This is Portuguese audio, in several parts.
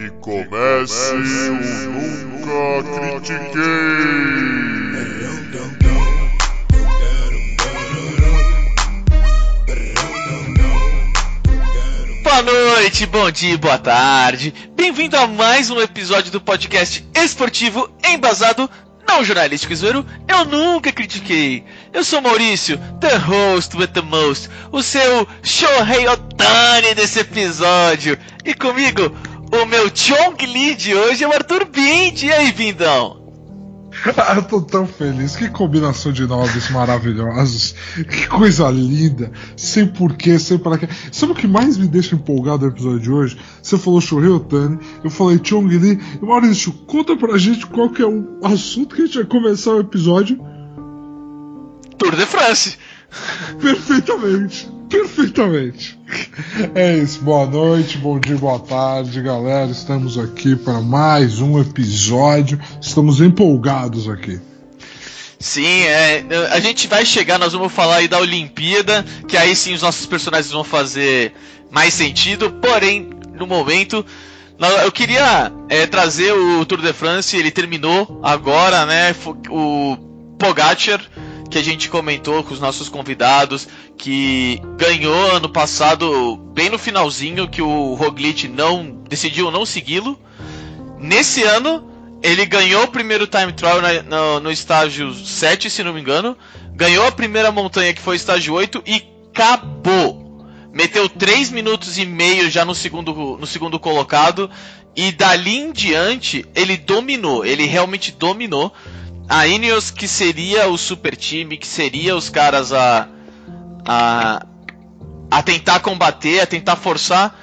Que comece o Nunca Critiquei! Boa noite, bom dia, boa tarde. Bem-vindo a mais um episódio do podcast esportivo embasado não jornalístico zoeiro. Eu nunca critiquei. Eu sou Maurício, the host with the most, o seu Shohei Otani desse episódio. E comigo, o meu Chong Lee de hoje é o Arthur Bindi. E aí, Vindão? Ah, eu tô tão feliz. Que combinação de nomes maravilhosos. Que coisa linda. Sem porquê, sem para quê. Sabe o que mais me deixa empolgado no episódio de hoje? Você falou Shohei Otani, eu falei Chong Lee. E Maurício, conta pra gente qual que é o assunto que a gente vai começar o episódio. Tour de France. Perfeitamente. Perfeitamente. É isso. Boa noite, bom dia, boa tarde, galera. Estamos aqui para mais um episódio. Estamos empolgados aqui. Sim, é, a gente vai chegar, nós vamos falar aí da Olimpíada, que aí sim os nossos personagens vão fazer mais sentido, porém, no momento, eu queria é, trazer o Tour de France, ele terminou agora, né? O Pogacar que a gente comentou com os nossos convidados, que ganhou ano passado, bem no finalzinho, que o Roglic não decidiu não segui-lo. Nesse ano, ele ganhou o primeiro time trial na, no, no, estágio 7, se não me engano. Ganhou a primeira montanha, que foi estágio 8, e acabou. Meteu 3 minutos e meio já no segundo, no segundo colocado. E dali em diante, ele dominou. Ele realmente dominou a Ineos que seria o super time, que seria os caras a, a, a tentar combater, a tentar forçar,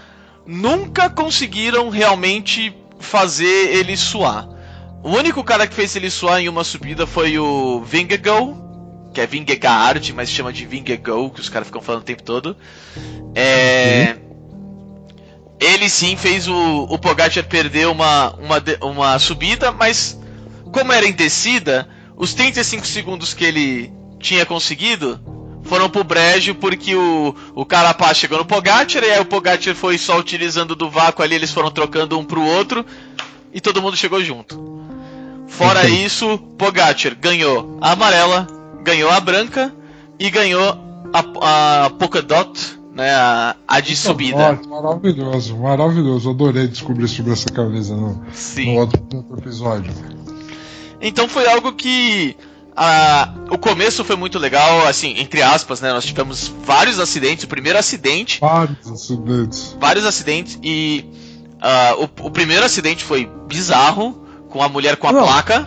nunca conseguiram realmente fazer ele suar. O único cara que fez ele suar em uma subida foi o Vingegaard, que é Vingegaard, mas chama de Vingegaard, que os caras ficam falando o tempo todo. É, ele sim fez o, o Pogacar perder uma, uma, uma subida, mas como era em descida, os 35 segundos que ele tinha conseguido foram pro brejo porque o, o Carapaz chegou no Pogacar e aí o Pogacar foi só utilizando do vácuo ali, eles foram trocando um pro outro e todo mundo chegou junto. Fora isso, Pogacar ganhou a amarela, ganhou a branca e ganhou a, a Polka Dot, né, a, a de subida. Maravilhoso, maravilhoso. Adorei descobrir sobre essa camisa no, no outro, no outro episódio. Então foi algo que o começo foi muito legal, assim, entre aspas, né? Nós tivemos vários acidentes. O primeiro acidente. Vários acidentes. Vários acidentes. E uh, o, o, primeiro acidente foi bizarro, com a mulher com a Não. placa.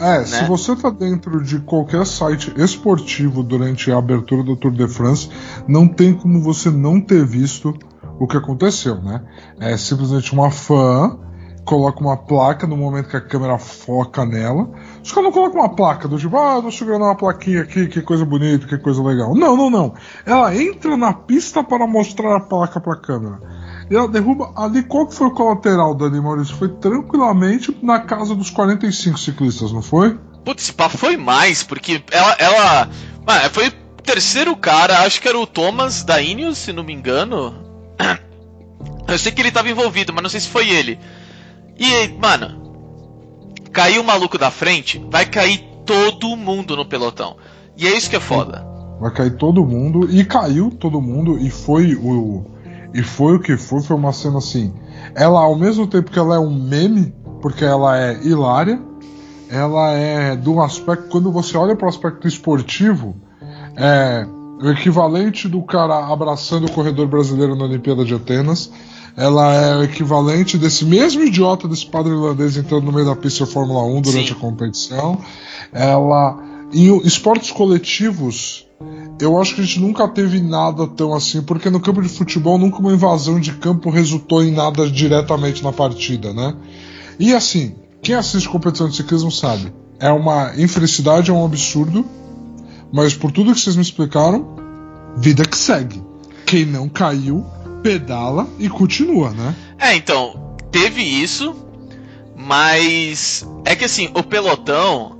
É, né? se você tá dentro de qualquer site esportivo durante a abertura do Tour de France, não tem como você não ter visto o que aconteceu, né? É simplesmente uma fã coloca uma placa no momento que a câmera foca nela. Os caras não colocam uma placa do tipo, ah, tô segurando uma plaquinha aqui, que coisa bonita, que coisa legal. Não, não, não. Ela entra na pista para mostrar a placa para a câmera. E ela derruba ali. Qual que foi o colateral, Dani Maurício? Foi tranquilamente na casa dos 45 ciclistas, não foi? Putz, pá, foi mais, porque ela. ela mano, foi o terceiro cara, acho que era o Thomas da Ineos, se não me engano. Eu sei que ele estava envolvido, mas não sei se foi ele. E, mano, caiu o maluco da frente, vai cair todo mundo no pelotão. E é isso que é foda. Vai cair todo mundo, e caiu todo mundo, e foi o. E foi o que foi, foi uma cena assim. Ela, ao mesmo tempo que ela é um meme, porque ela é hilária, ela é do aspecto. Quando você olha para o aspecto esportivo, é o equivalente do cara abraçando o corredor brasileiro na Olimpíada de Atenas ela é o equivalente desse mesmo idiota desse padre irlandês entrando no meio da pista de Fórmula 1 durante Sim. a competição. Ela. Em esportes coletivos, eu acho que a gente nunca teve nada tão assim, porque no campo de futebol nunca uma invasão de campo resultou em nada diretamente na partida, né? E assim, quem assiste competição de ciclismo sabe, é uma infelicidade, é um absurdo, mas por tudo que vocês me explicaram, vida que segue. Quem não caiu pedala e continua, né? É, então, teve isso, mas é que assim, o pelotão,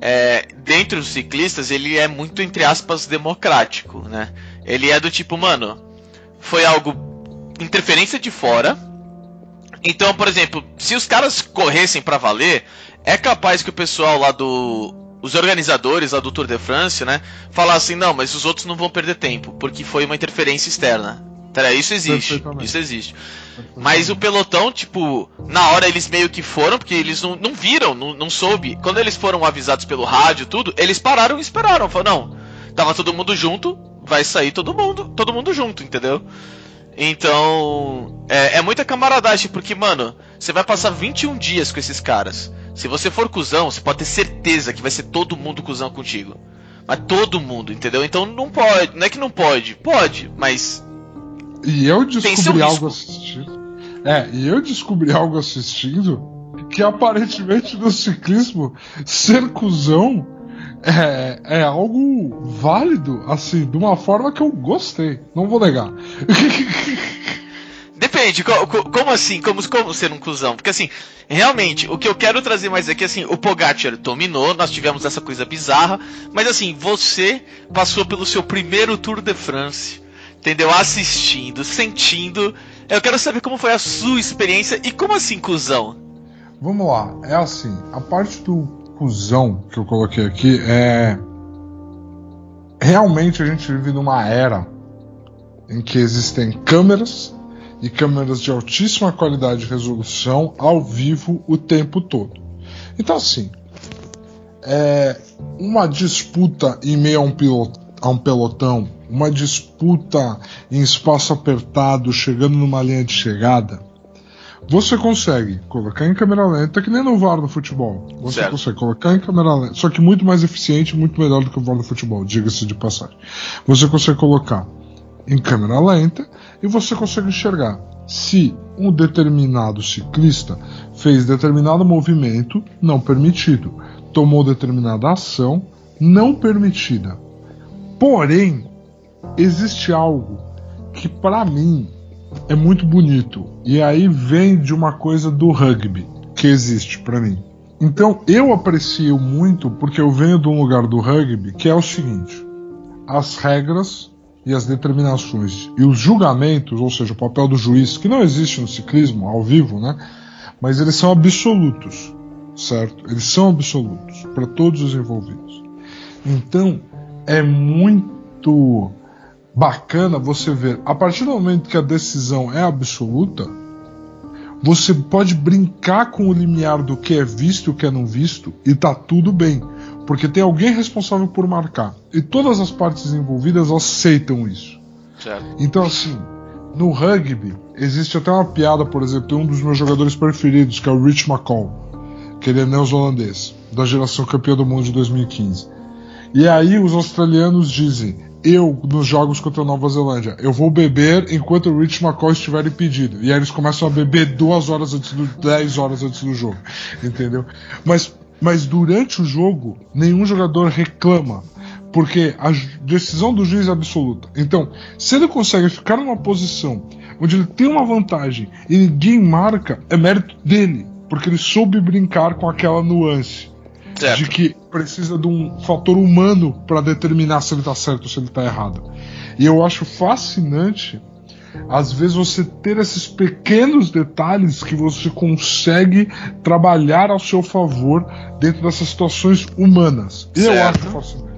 é, dentre os ciclistas, ele é muito, entre aspas, democrático, né? Ele é do tipo, mano, foi algo interferência de fora, Então, por exemplo, se os caras corressem pra valer, é capaz que o pessoal lá do. Os organizadores lá do Tour de France, né? Falassem, não, mas os outros não vão perder tempo, porque foi uma interferência externa. Tá, isso existe. Isso existe. Mas o pelotão, tipo, na hora eles meio que foram, porque eles não, não viram, não, não soube. Quando eles foram avisados pelo rádio tudo, eles pararam e esperaram. Falaram, não, tava todo mundo junto, vai sair todo mundo, todo mundo junto, entendeu? Então, é, é muita camaradagem, porque, mano, você vai passar 21 dias com esses caras. Se você for cuzão, você pode ter certeza que vai ser todo mundo cuzão contigo. Mas todo mundo, entendeu? Então não pode, não é que não pode, pode, mas E eu descobri algo assistindo. É, e eu descobri algo assistindo que aparentemente no ciclismo ser cuzão é, é algo válido, assim, de uma forma que eu gostei. Não vou negar. Depende, co- co- como assim? Como, como ser um cuzão? Porque assim, realmente, o que eu quero trazer mais aqui, assim, o Pogacar dominou, nós tivemos essa coisa bizarra, mas assim, você passou pelo seu primeiro Tour de France, entendeu? Assistindo, sentindo. Eu quero saber como foi a sua experiência e como assim, cuzão? Vamos lá, é assim, a parte do cuzão que eu coloquei aqui é. Realmente a gente vive numa era em que existem câmeras e câmeras de altíssima qualidade de resolução ao vivo o tempo todo. Então, assim, é uma disputa em meio a um, pilo- a um pelotão, uma disputa em espaço apertado, chegando numa linha de chegada, você consegue colocar em câmera lenta, que nem no VAR do futebol. Você Certo. consegue colocar em câmera lenta, só que muito mais eficiente, muito melhor do que o VAR do futebol, diga-se de passagem. Você consegue colocar em câmera lenta e você consegue enxergar se um determinado ciclista fez determinado movimento não permitido, tomou determinada ação não permitida. Porém, existe algo que para mim é muito bonito e aí vem de uma coisa do rugby que existe para mim. Então eu aprecio muito porque eu venho de um lugar do rugby que é o seguinte: as regras e as determinações e os julgamentos, ou seja, o papel do juiz, que não existe no ciclismo ao vivo, né? Mas eles são absolutos, certo? Eles são absolutos para todos os envolvidos. Então é muito bacana você ver, a partir do momento que a decisão é absoluta, você pode brincar com o limiar do que é visto e o que é não visto e tá tudo bem, porque tem alguém responsável por marcar e todas as partes envolvidas aceitam isso. Certo. Então, assim, no rugby, existe até uma piada, por exemplo, tem um dos meus jogadores preferidos, que é o Rich McCall, que ele é neozelandês, da geração campeã do mundo de 2015. E aí os australianos dizem: Eu, nos jogos contra a Nova Zelândia, eu vou beber enquanto o Rich McCall estiver impedido. E aí eles começam a beber duas horas antes do. 10 horas antes do jogo. Entendeu? Mas, mas durante o jogo, nenhum jogador reclama. Porque a decisão do juiz é absoluta. Então, se ele consegue ficar numa posição onde ele tem uma vantagem e ninguém marca, é mérito dele. Porque ele soube brincar com aquela nuance Certo. de que precisa de um fator humano para determinar se ele tá certo ou se ele tá errado. E eu acho fascinante, às vezes, você ter esses pequenos detalhes que você consegue trabalhar ao seu favor dentro dessas situações humanas. E eu Certo. acho fascinante.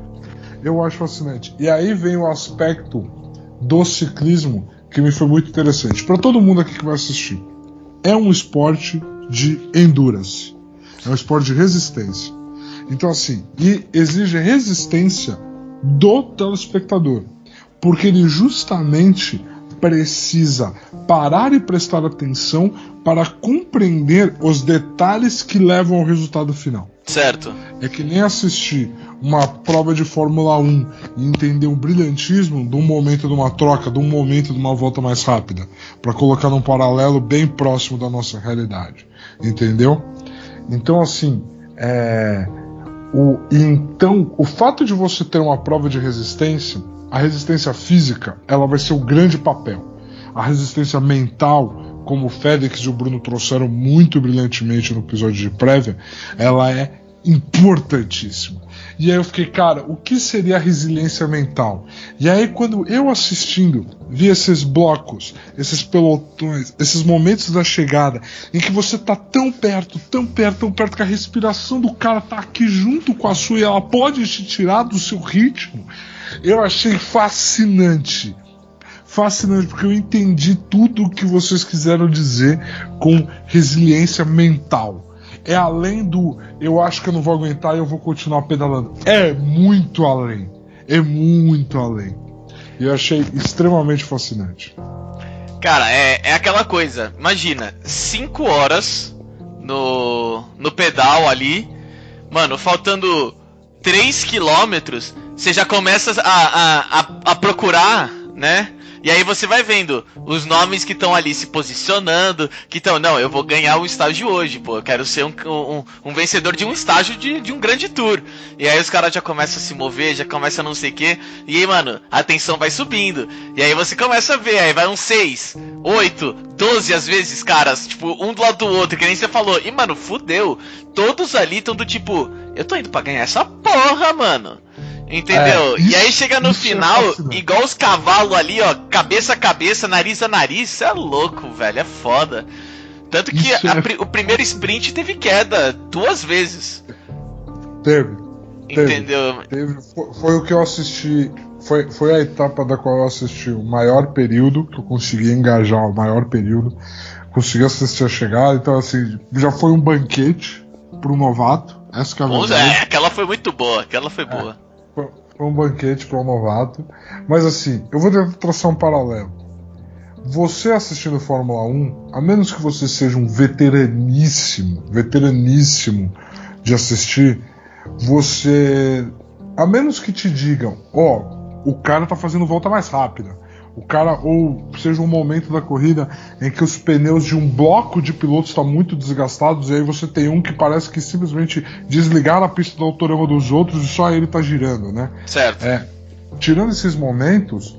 Eu acho fascinante. E aí vem o aspecto do ciclismo que me foi muito interessante. Para todo mundo aqui que vai assistir, é um esporte de endurance. É um esporte de resistência. Então, assim, e exige resistência do telespectador. Porque ele justamente precisa parar e prestar atenção para compreender os detalhes que levam ao resultado final. Certo. É que nem assistir uma prova de Fórmula 1 e entender o brilhantismo de um momento de uma troca, de um momento de uma volta mais rápida, para colocar num paralelo bem próximo da nossa realidade, entendeu? Então assim, é, o, então o fato de você ter uma prova de resistência, a resistência física, ela vai ser o grande papel. A resistência mental, como o Félix e o Bruno trouxeram muito brilhantemente no episódio de prévia, ela é importantíssimo. E aí eu fiquei, cara, o que seria a resiliência mental? E aí quando eu assistindo, vi esses blocos, esses pelotões, esses momentos da chegada, em que você tá tão perto, tão perto, tão perto que a respiração do cara tá aqui junto com a sua e ela pode te tirar do seu ritmo, eu achei fascinante fascinante, porque eu entendi tudo o que vocês quiseram dizer com resiliência mental é além do eu acho que eu não vou aguentar e eu vou continuar pedalando. É muito além. É muito além. E eu achei extremamente fascinante. Cara, é, é aquela coisa. Imagina, 5 horas no, no pedal ali. Mano, faltando 3 quilômetros, você já começa a, a, a, a procurar, né? E aí você vai vendo os nomes que estão ali se posicionando, que estão, não, eu vou ganhar o estágio hoje, pô, eu quero ser um, um, um vencedor de um estágio de, de um grande tour. E aí os caras já começam a se mover, já começam a não sei o quê. E aí, mano, a tensão vai subindo. E aí você começa a ver, aí vai uns 6, 8, 12 às vezes, caras, tipo, um do lado do outro, que nem você falou. E, mano, fudeu. Todos ali estão do tipo, eu tô indo pra ganhar essa porra, mano. Entendeu? É, e aí chega no é final, é igual os cavalos ali, ó, cabeça a cabeça, nariz a nariz, isso é louco, velho, é foda. Tanto que a, é... o primeiro sprint teve queda duas vezes. Teve. Entendeu? Teve, foi, foi, o que eu assisti. Foi, foi a etapa da qual eu assisti o maior período, que eu consegui engajar o maior período. Consegui assistir a chegada, então assim, já foi um banquete pro novato. Essa que é a verdade. É, aquela foi muito boa, aquela foi é. boa. Foi um banquete para um novato. Mas assim, eu vou tentar traçar um paralelo. Você assistindo Fórmula 1, a menos que você seja um veteraníssimo, veteraníssimo de assistir, você. A menos que te digam, ó, oh, o cara tá fazendo volta mais rápida o cara ou seja um momento da corrida em que os pneus de um bloco de pilotos estão muito desgastados e aí você tem um que parece que simplesmente desligaram a pista do autorama dos outros e só ele está girando, né? Certo. É, tirando esses momentos,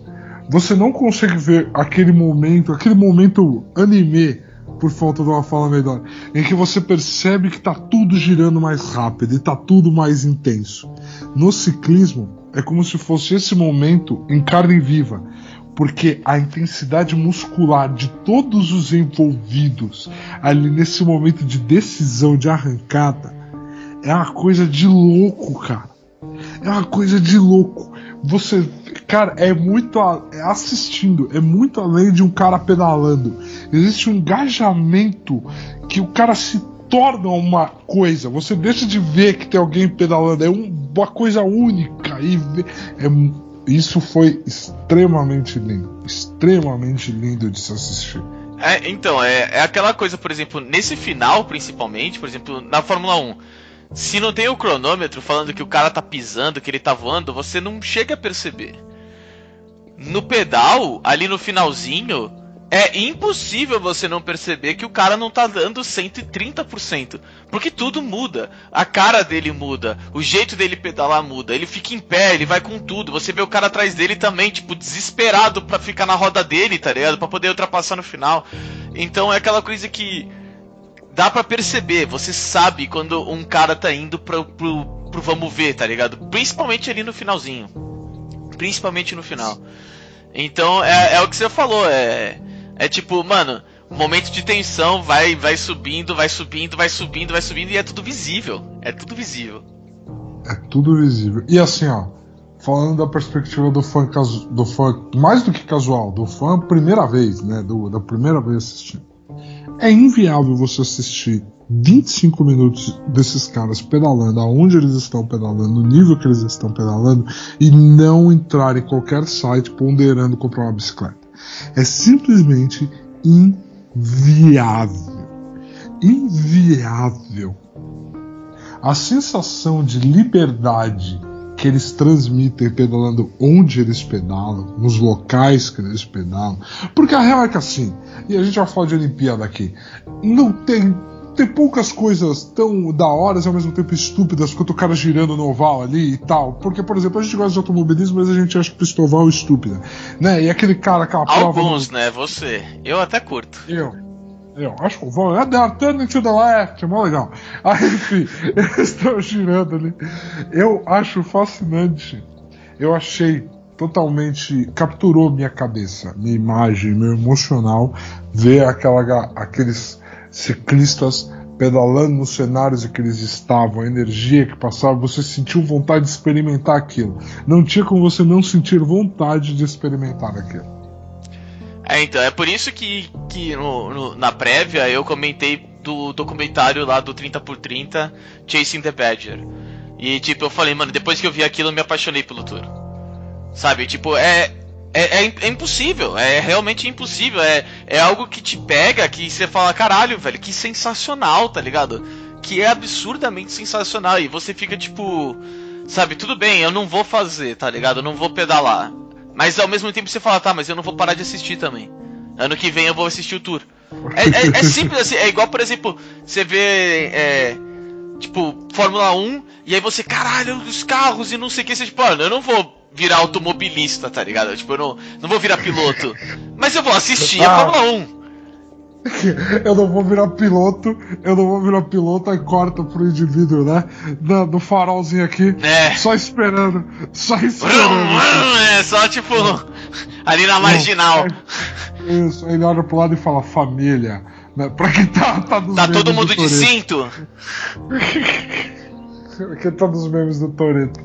você não consegue ver aquele momento, aquele momento anime por falta de uma fala melhor, em que você percebe que está tudo girando mais rápido e está tudo mais intenso. No ciclismo, é como se fosse esse momento em carne viva, porque a intensidade muscular de todos os envolvidos ali nesse momento de decisão, de arrancada, é uma coisa de louco, cara. É uma coisa de louco. Você, cara, é muito é assistindo, é muito além de um cara pedalando. Existe um engajamento que o cara se torna uma coisa. Você deixa de ver que tem alguém pedalando, é uma coisa única e é isso foi extremamente lindo. Extremamente lindo de se assistir. É, então, é, é aquela coisa, por exemplo, nesse final, principalmente, por exemplo, na Fórmula 1. Se não tem o cronômetro falando que o cara tá pisando, que ele tá voando, você não chega a perceber. No pedal, ali no finalzinho, é impossível você não perceber que o cara não tá dando 130%. Porque tudo muda. A cara dele muda, o jeito dele pedalar muda, ele fica em pé, ele vai com tudo. Você vê o cara atrás dele também, tipo, desesperado pra ficar na roda dele, tá ligado? Pra poder ultrapassar no final. Então é aquela coisa que dá para perceber, você sabe quando um cara tá indo pro, pro, pro vamos ver, tá ligado? Principalmente ali no finalzinho. Principalmente no final. Então é, é o que você falou, é é tipo, mano, momento de tensão vai, vai subindo, vai subindo, vai subindo, vai subindo e é tudo visível. É tudo visível. É tudo visível. E assim, ó, falando da perspectiva do fã, do fã mais do que casual, do fã primeira vez, né? Do, da primeira vez assistindo. É inviável você assistir 25 minutos desses caras pedalando, aonde eles estão pedalando, no nível que eles estão pedalando, e não entrar em qualquer site ponderando comprar uma bicicleta. É simplesmente inviável. Inviável. A sensação de liberdade que eles transmitem pedalando onde eles pedalam, nos locais que eles pedalam. Porque a real é que assim, e a gente já fala de Olimpíada aqui, não tem tem poucas coisas tão da hora e ao mesmo tempo estúpidas quanto o cara girando no oval ali e tal. Porque, por exemplo, a gente gosta de automobilismo, mas a gente acha que o oval estúpida. Né? E aquele cara, Alguns, prova. Alguns, né? Você. Eu até curto. Eu. Eu acho que vou. É The Turning to the Left, é mó legal. Aí, enfim, eles estão girando ali. Eu acho fascinante. Eu achei totalmente. capturou minha cabeça, minha imagem, meu emocional, ver aquela, aqueles ciclistas pedalando nos cenários em que eles estavam, a energia que passava, você sentiu vontade de experimentar aquilo. Não tinha como você não sentir vontade de experimentar aquilo. É, então, é por isso que, que no, no, na prévia eu comentei do documentário lá do 30 por 30 Chasing the Badger. E tipo, eu falei, mano, depois que eu vi aquilo eu me apaixonei pelo tour. Sabe, tipo, é, é, é, é, impossível, é realmente impossível. É, é algo que te pega, que você fala, caralho, velho, que sensacional, tá ligado? Que é absurdamente sensacional. E você fica tipo, sabe, tudo bem, eu não vou fazer, tá ligado? Eu não vou pedalar. Mas ao mesmo tempo você fala, tá, mas eu não vou parar de assistir também. Ano que vem eu vou assistir o tour. É, é, é simples assim, é igual, por exemplo, você vê. É, tipo, Fórmula 1, e aí você, caralho, os carros e não sei o que, você, tipo, mano, eu não vou virar automobilista, tá ligado? Tipo, eu não, não vou virar piloto. Mas eu vou assistir ah. a Fórmula 1. Eu não vou virar piloto, eu não vou virar piloto, aí corta pro indivíduo, né? Do, do farolzinho aqui. É. Só esperando. Só esperando. É, só tipo. Ali na marginal. Isso, ele olha pro lado e fala, família. Né? Pra quem tá, tá Tá todo mundo de cinto? quem tá nos memes do Toreto.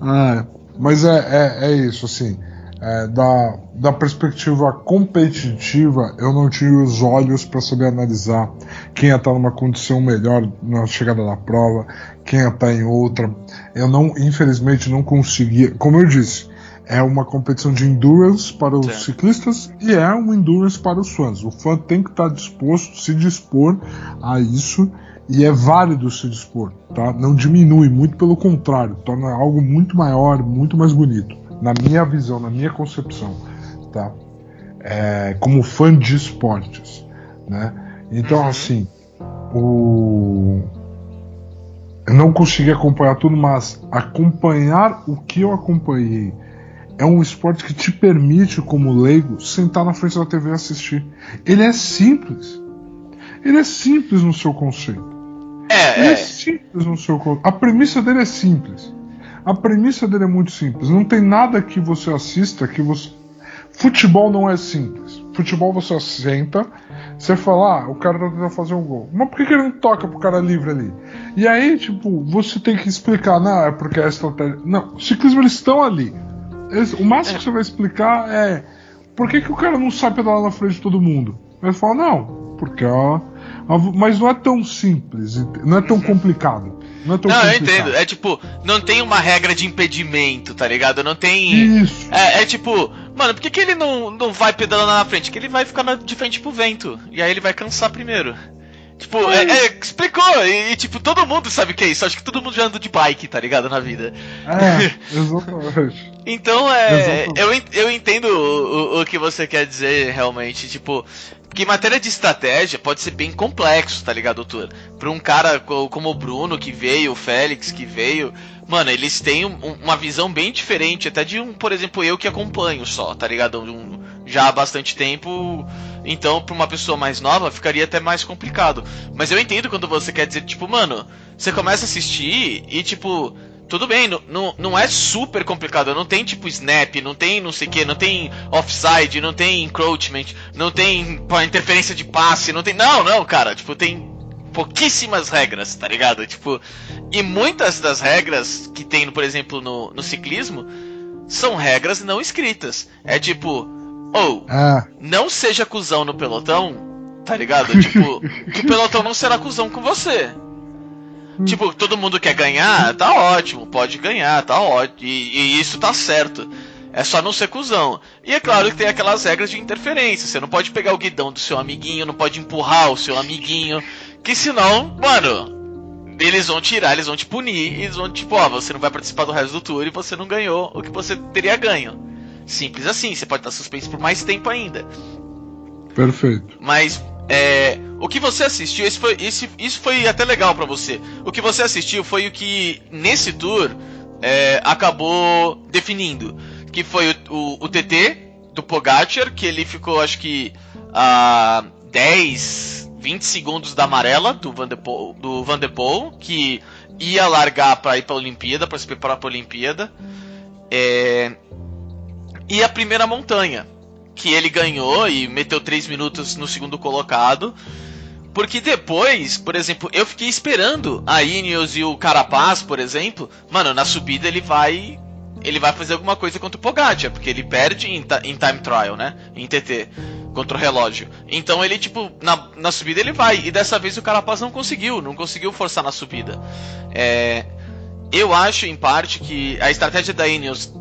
Ah, mas é, é, é isso, assim. É, da, da perspectiva competitiva, eu não tive os olhos para saber analisar quem ia estar numa condição melhor na chegada da prova, quem ia estar em outra. Eu não, infelizmente, não conseguia. Como eu disse, é uma competição de endurance para os certo. ciclistas e é um endurance para os fãs. O fã tem que estar disposto, se dispor a isso e é válido se dispor, tá? Não diminui, muito pelo contrário, torna algo muito maior, muito mais bonito, na minha visão, na minha concepção, tá? É, como fã de esportes, né? Então, uhum. assim, o eu não consegui acompanhar tudo, mas acompanhar o que eu acompanhei é um esporte que te permite, como leigo, sentar na frente da TV e assistir. Ele é simples. Ele é simples no seu conceito. É, Ele é. é simples no seu conceito. A premissa dele é simples. A premissa dele é muito simples. Não tem nada que você assista que você. Futebol não é simples. Futebol você senta, você fala, ah, o cara tá tentando fazer um gol. Mas por que, que ele não toca pro cara livre ali? E aí, tipo, você tem que explicar, não, é porque é estratégia. Não, ciclismo eles estão ali. Eles, o máximo é. que você vai explicar é por que, que o cara não sai pedalar na frente de todo mundo? Ele fala, não, porque ó, mas não é tão simples, não é tão complicado. Não, é tão não eu entendo. É tipo, não tem uma regra de impedimento, tá ligado? Não tem. Isso. É, é tipo, mano, por que, que ele não, não vai pedalando na frente? Que ele vai ficar na, de frente pro vento. E aí ele vai cansar primeiro. Tipo, é, é, explicou, e, tipo, todo mundo sabe o que é isso. Acho que todo mundo já anda de bike, tá ligado? Na vida. É, exatamente. então, é. Exatamente. Eu, eu entendo o, o, o, que você quer dizer, realmente. Tipo, que matéria de estratégia pode ser bem complexo, tá ligado, doutor? Pra um cara como o Bruno que veio, o Félix que veio, mano, eles têm um, uma visão bem diferente, até de um, por exemplo, eu que acompanho só, tá ligado? Um, já há bastante tempo, então pra uma pessoa mais nova ficaria até mais complicado. Mas eu entendo quando você quer dizer, tipo, mano, você começa a assistir e, tipo, tudo bem, não, não, não é super complicado. Não tem tipo snap, não tem não sei o que, não tem offside, não tem encroachment, não tem pô, interferência de passe, não tem. Não, não, cara. Tipo, tem pouquíssimas regras, tá ligado? Tipo, e muitas das regras que tem, por exemplo, no, no ciclismo são regras não escritas. É tipo, ou, oh, ah. não seja cuzão no pelotão, tá ligado? Tipo, o pelotão não será cuzão com você. Hum. Tipo, todo mundo quer ganhar, tá ótimo, pode ganhar, tá ótimo. E, e, isso tá certo. É só não ser cuzão. E é claro que tem aquelas regras de interferência. Você não pode pegar o guidão do seu amiguinho, não pode empurrar o seu amiguinho. Que senão, mano, eles vão tirar, eles vão te punir. Eles vão, tipo, ó, você não vai participar do resto do tour e você não ganhou o que você teria ganho. Simples assim, você pode estar suspenso por mais tempo ainda. Perfeito. Mas é, o que você assistiu, isso foi, isso, isso foi até legal para você. O que você assistiu foi o que nesse tour é, acabou definindo, que foi o, o, o, TT do Pogacar, que ele ficou acho que a 10, 20 segundos da amarela do Van der Poel, do Van Poel que ia largar para ir para a Olimpíada, para se preparar para a Olimpíada. É, e a primeira montanha, que ele ganhou e meteu 3 minutos no segundo colocado. Porque depois, por exemplo, eu fiquei esperando a Ineos e o Carapaz, por exemplo. Mano, na subida ele vai. Ele vai fazer alguma coisa contra o Pogacar, porque ele perde em, em time trial, né? Em TT, contra o relógio. Então ele, tipo, na, na subida ele vai. E dessa vez o Carapaz não conseguiu, não conseguiu forçar na subida. É, eu acho, em parte, que a estratégia da Ineos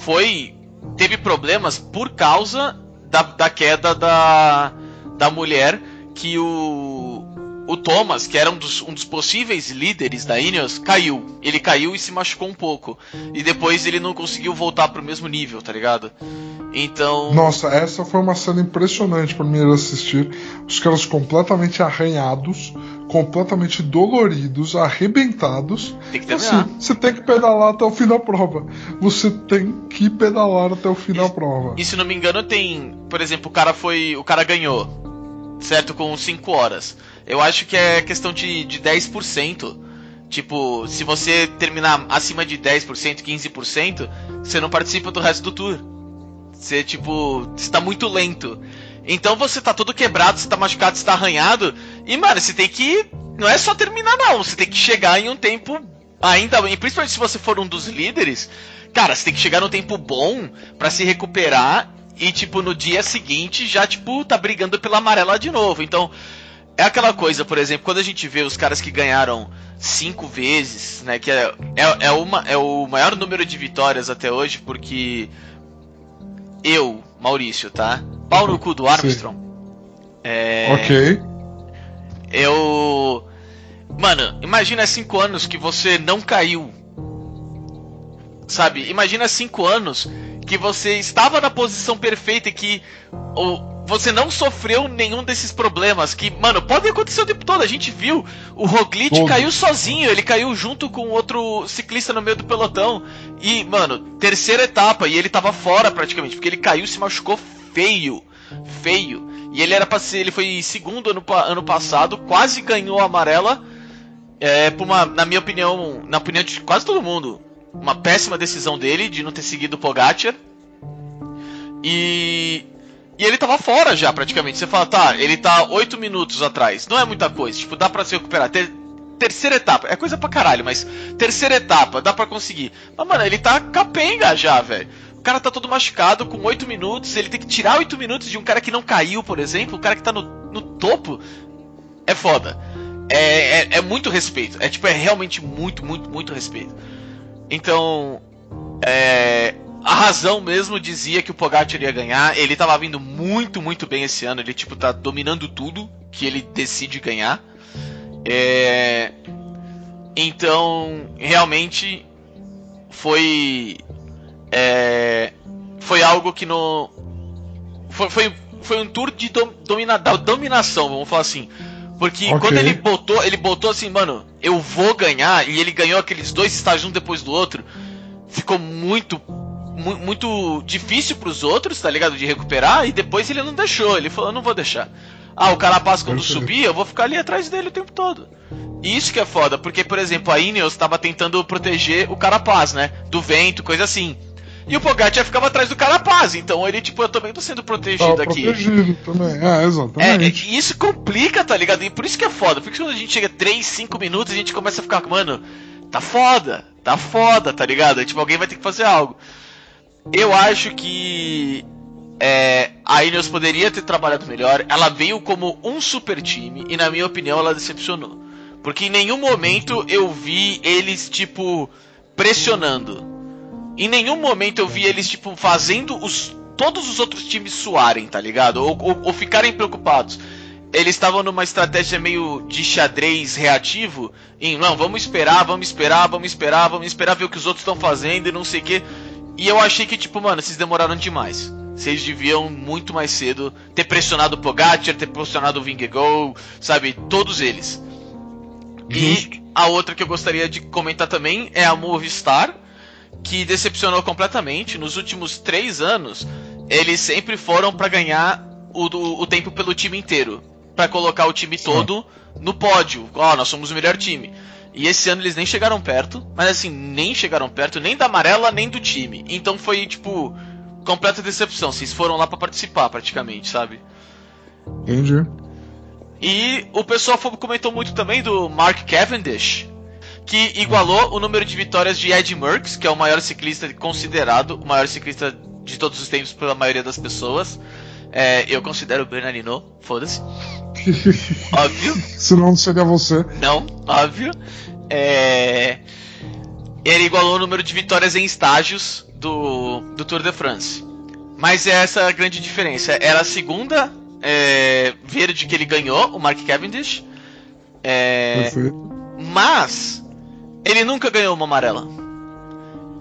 foi. teve problemas por causa da, da queda da, da mulher que o, o Thomas, que era um dos, um dos possíveis líderes da Ineos, caiu. Ele caiu e se machucou um pouco. E depois ele não conseguiu voltar pro mesmo nível, tá ligado? Então. Nossa, essa foi uma cena impressionante para mim assistir. Os caras completamente arranhados, completamente doloridos, arrebentados. Tem que terminar. Assim, você tem que pedalar até o fim da prova. Você tem que pedalar até o fim da prova. E se não me engano, tem. Por exemplo, o cara foi. O cara ganhou certo? Com 5 horas. Eu acho que é questão de, de 10%. Tipo, se você terminar acima de 10%, 15%, você não participa do resto do tour. Você, tipo, está muito lento. Então você tá todo quebrado, você tá machucado, você tá arranhado. E, mano, você tem que. Não é só terminar, não. Você tem que chegar em um tempo ainda. E principalmente se você for um dos líderes. Cara, você tem que chegar num tempo bom para se recuperar e, tipo, no dia seguinte já, tipo, tá brigando pela amarela de novo. Então, é aquela coisa, por exemplo, quando a gente vê os caras que ganharam cinco vezes, né? Que é, é, é, uma, é o maior número de vitórias até hoje, porque eu, Maurício, tá? Pau no cu do Armstrong. É, ok. Eu. Mano, imagina cinco anos que você não caiu. Sabe? Imagina cinco anos que você estava na posição perfeita e que ou, você não sofreu nenhum desses problemas. Que, mano, pode acontecer o tempo todo. A gente viu. O Roglic caiu sozinho. Ele caiu junto com outro ciclista no meio do pelotão. E, mano, terceira etapa. E ele tava fora praticamente. Porque ele caiu e se machucou feio. Feio. E ele era pra ser. Ele foi segundo ano, ano passado. Quase ganhou a amarela. É, por uma, na minha opinião, na opinião de quase todo mundo, uma péssima decisão dele de não ter seguido o Pogacar. E. E ele tava fora já, praticamente. Você fala, tá, ele tá 8 minutos atrás. Não é muita coisa. Tipo, dá pra se recuperar. Ter, terceira etapa. É coisa pra caralho, mas. Terceira etapa, dá pra conseguir. Mas, mano, ele tá capenga já, velho. O cara tá todo machucado, com 8 minutos. Ele tem que tirar 8 minutos de um cara que não caiu, por exemplo. O cara que tá no, no topo. É foda. É, é, é muito respeito. É tipo, é realmente muito, muito, muito respeito. Então, é, a razão mesmo dizia que o Pogacar iria ganhar. Ele tava vindo muito, muito bem esse ano. Ele, tipo, tá dominando tudo que ele decide ganhar. É, então, realmente, foi. É, foi algo que no. Foi, foi, foi um tour de domina, da dominação, vamos falar assim. Porque okay. quando ele botou, ele botou assim, mano, eu vou ganhar, e ele ganhou aqueles dois estágios um depois do outro, ficou muito mu muito difícil pros outros, tá ligado? De recuperar, e depois ele não deixou, ele falou, não vou deixar. Ah, o Carapaz quando subir, eu vou ficar ali atrás dele o tempo todo. E isso que é foda, porque, por exemplo, a Ineos estava tentando proteger o Carapaz, né? Do vento, coisa assim. E o Pogacar ficava atrás do Carapaz, então ele, tipo, eu também tô sendo protegido tá aqui. Protegido também, é, exatamente. É, isso complica, tá ligado? E por isso que é foda. Porque quando a gente chega 3, 5 minutos, a gente começa a ficar, mano, tá foda, tá foda, tá ligado? Tipo, alguém vai ter que fazer algo. Eu acho que é, a Ineos poderia ter trabalhado melhor. Ela veio como um super time e, na minha opinião, ela decepcionou. Porque em nenhum momento eu vi eles, tipo, pressionando. Em nenhum momento eu vi eles, tipo, fazendo os, todos os outros times suarem, tá ligado? Ou, ou, ou ficarem preocupados. Eles estavam numa estratégia meio de xadrez reativo. Em, não, vamos esperar, vamos esperar, vamos esperar, vamos esperar ver o que os outros estão fazendo e não sei o que. E eu achei que, tipo, mano, vocês demoraram demais. Vocês deviam muito mais cedo ter pressionado o Pogacar, ter pressionado o Vingegaard, sabe? Todos eles. E a outra que eu gostaria de comentar também é a Movistar, que decepcionou completamente. Nos últimos três anos, eles sempre foram para ganhar o, o, tempo pelo time inteiro. para colocar o time todo no pódio. Ó, oh, nós somos o melhor time. E esse ano eles nem chegaram perto, mas assim, nem chegaram perto nem da amarela nem do time. Então foi tipo completa decepção. Vocês foram lá para participar praticamente, sabe? Entendi. E o pessoal comentou muito também do Mark Cavendish, que igualou o número de vitórias de Ed Merckx, que é o maior ciclista considerado, o maior ciclista de todos os tempos pela maioria das pessoas. É, eu considero o Bernardino, foda-se. óbvio. Senão não seria você. Não, óbvio. É... Ele igualou o número de vitórias em estágios do, do Tour de France. Mas é essa a grande diferença. Era a segunda é, verde que ele ganhou, o Mark Cavendish. É. Mas ele nunca ganhou uma amarela.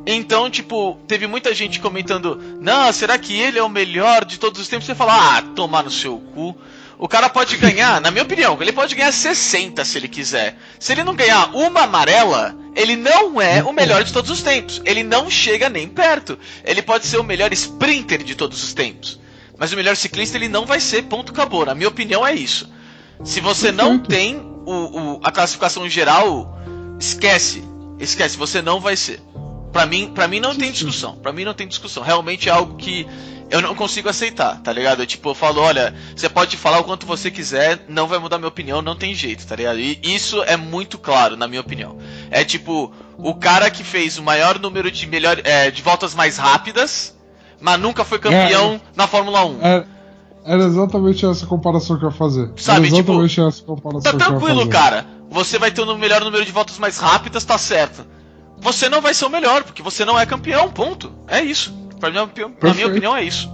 Então, tipo, teve muita gente comentando: Não, será que ele é o melhor de todos os tempos? Você fala: Ah, tomar no seu cu. O cara pode ganhar, na minha opinião, ele pode ganhar 60 se ele quiser. Se ele não ganhar uma amarela, ele não é o melhor de todos os tempos. Ele não chega nem perto. Ele pode ser o melhor sprinter de todos os tempos. Mas o melhor ciclista ele não vai ser, ponto acabou. Na minha opinião é isso. Se você não tem o, o, a classificação geral, esquece. Esquece, você não vai ser. Pra mim, pra mim não tem discussão. Pra mim não tem discussão. Realmente é algo que eu não consigo aceitar, tá ligado? Eu, tipo, eu falo, olha, você pode falar o quanto você quiser, não vai mudar minha opinião, não tem jeito, tá ligado? E isso é muito claro, na minha opinião. É tipo, o cara que fez o maior número de, melhor, é, de voltas mais rápidas, mas nunca foi campeão é, na Fórmula 1. É, era exatamente essa comparação que eu ia fazer. Sabe, era tipo, exatamente tipo, essa comparação tá tranquilo, cara. Você vai ter o melhor número de voltas mais rápidas, tá certo você não vai ser o melhor, porque você não é campeão, ponto. É isso. Pra minha, na minha opinião, é isso.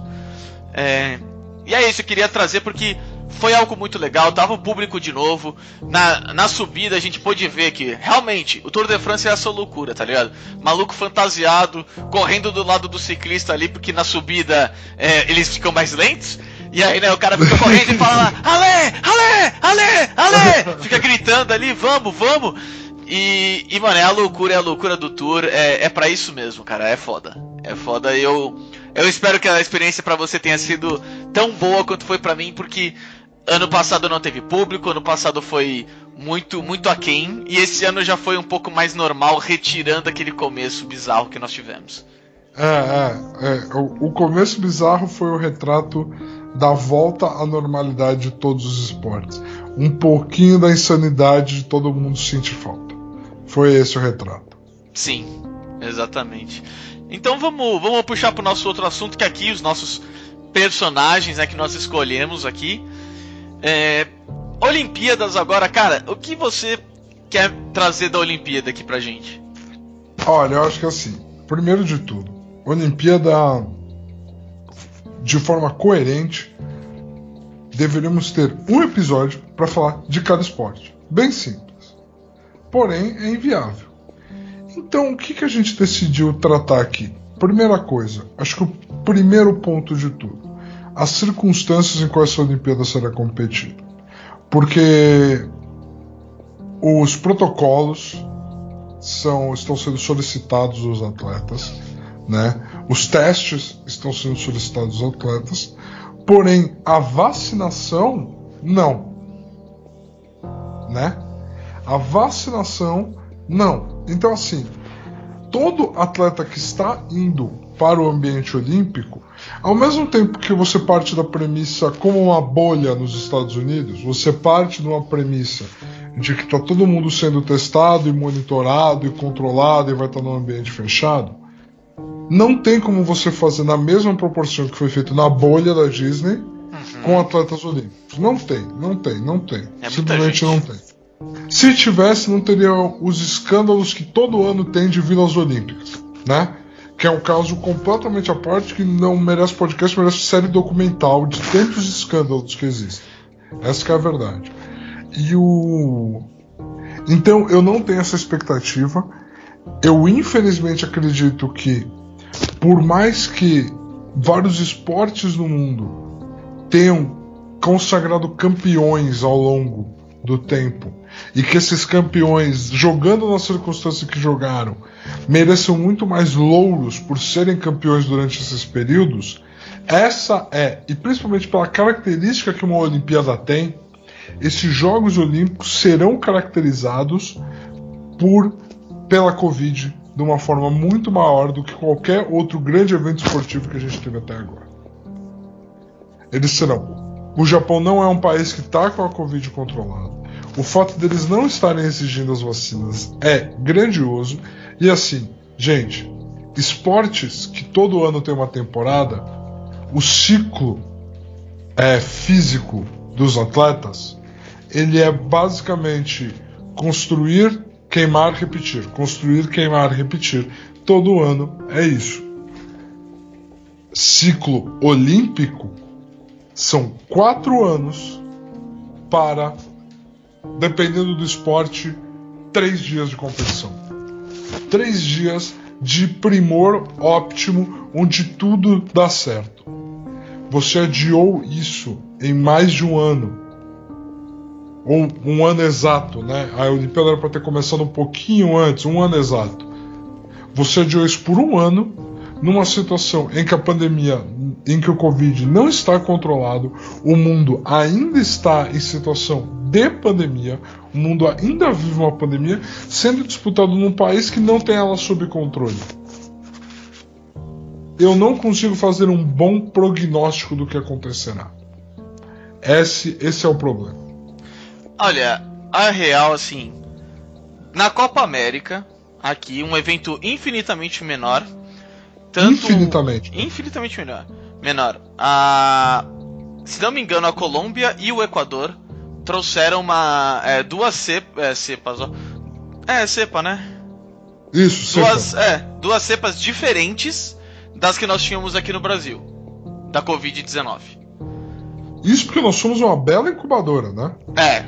É, e é isso, eu queria trazer porque foi algo muito legal, tava o público de novo. Na, na subida a gente pôde ver que realmente o Tour de France é essa loucura, tá ligado? Maluco fantasiado, correndo do lado do ciclista ali, porque na subida é, eles ficam mais lentos. E aí, né, o cara fica correndo e fala: Ale, Ale, Ale, Ale! Fica gritando ali: Vamos, vamos! E, e, mano, é a loucura, é a loucura do tour. É, é para isso mesmo, cara. É foda. É foda. E eu, eu espero que a experiência para você tenha sido tão boa quanto foi para mim, porque ano passado não teve público, ano passado foi muito, muito aquém. E esse ano já foi um pouco mais normal, retirando aquele começo bizarro que nós tivemos. É, é, é. O, o começo bizarro foi o retrato da volta à normalidade de todos os esportes. Um pouquinho da insanidade de todo mundo sentir falta. Foi esse o retrato. Sim, exatamente. Então vamos, vamos puxar para o nosso outro assunto, que aqui os nossos personagens né, que nós escolhemos aqui. É, Olimpíadas agora, cara, o que você quer trazer da Olimpíada aqui pra gente? Olha, eu acho que assim, primeiro de tudo, Olimpíada de forma coerente, deveríamos ter um episódio para falar de cada esporte. Bem simples porém é inviável. Então, o que, que a gente decidiu tratar aqui? Primeira coisa, acho que o primeiro ponto de tudo, as circunstâncias em quais a Olimpíada será competida. Porque os protocolos são, estão sendo solicitados aos atletas, né? Os testes estão sendo solicitados aos atletas, porém a vacinação não. Né? A vacinação, não. Então, assim, todo atleta que está indo para o ambiente olímpico, ao mesmo tempo que você parte da premissa como uma bolha nos Estados Unidos, você parte de uma premissa de que está todo mundo sendo testado e monitorado e controlado e vai estar num ambiente fechado. Não tem como você fazer na mesma proporção que foi feito na bolha da Disney uhum. com atletas olímpicos. Não tem, não tem, não tem. É Simplesmente não tem. Se tivesse, não teria os escândalos que todo ano tem de vilas olímpicas, né? Que é um caso completamente à parte que não merece podcast, merece série documental de tantos escândalos que existem. Essa é a verdade. E o. Então eu não tenho essa expectativa. Eu infelizmente acredito que, por mais que vários esportes no mundo tenham consagrado campeões ao longo do tempo e que esses campeões, jogando nas circunstâncias que jogaram, mereçam muito mais louros por serem campeões durante esses períodos, essa é, e principalmente pela característica que uma Olimpíada tem, esses Jogos Olímpicos serão caracterizados por pela Covid de uma forma muito maior do que qualquer outro grande evento esportivo que a gente teve até agora. Eles serão. O Japão não é um país que está com a Covid controlada. O fato deles não estarem exigindo as vacinas é grandioso. E assim, gente, esportes que todo ano tem uma temporada, o ciclo é, físico dos atletas, ele é basicamente construir, queimar, repetir. Construir, queimar, repetir. Todo ano é isso. Ciclo olímpico são quatro anos para, dependendo do esporte, três dias de competição. Três dias de primor óptimo, onde tudo dá certo. Você adiou isso em mais de um ano ou um ano exato, né? A Olimpíada era para ter começado um pouquinho antes, um ano exato. Você adiou isso por um ano, numa situação em que a pandemia, em que o Covid não está controlado, o mundo ainda está em situação de pandemia, o mundo ainda vive uma pandemia, sendo disputado num país que não tem ela sob controle. Eu não consigo fazer um bom prognóstico do que acontecerá. Esse, esse é o problema. Olha, a real, assim. Na Copa América, aqui, um evento infinitamente menor. Tanto, Infinitamente. Infinitamente menor. Menor. A, se não me engano, a Colômbia e o Equador trouxeram uma. É, duas cepas. É, cepas, ó. É, cepa, né? Isso, duas, cepa. é, duas cepas diferentes das que nós tínhamos aqui no Brasil. Da Covid-19. Isso porque nós somos uma bela incubadora, né? É,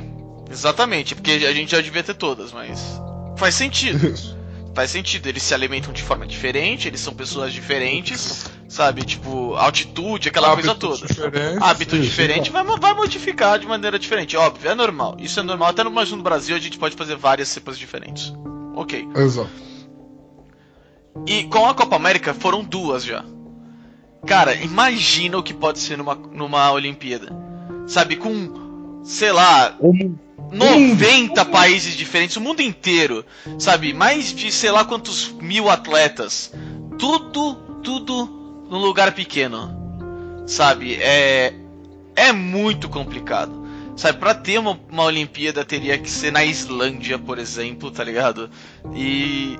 Exatamente, porque a gente já devia ter todas, mas faz sentido. Faz sentido, eles se alimentam de forma diferente, eles são pessoas diferentes, sabe? Tipo, altitude, aquela Hábitos coisa toda. diferentes, Hábito isso, diferente vai, vai modificar de maneira diferente, óbvio, é normal. Isso é normal, até no, mas no Brasil a gente pode fazer várias cepas diferentes. Ok. Exato. E com a Copa América foram duas já. Cara, imagina o que pode ser numa, numa Olimpíada. Sabe, com, sei lá, 90 países diferentes, o mundo inteiro, sabe? Mais de sei lá quantos mil atletas. Tudo, tudo num lugar pequeno, sabe? É, é muito complicado. Sabe, pra ter uma, uma Olimpíada teria que ser na Islândia, por exemplo, tá ligado? E.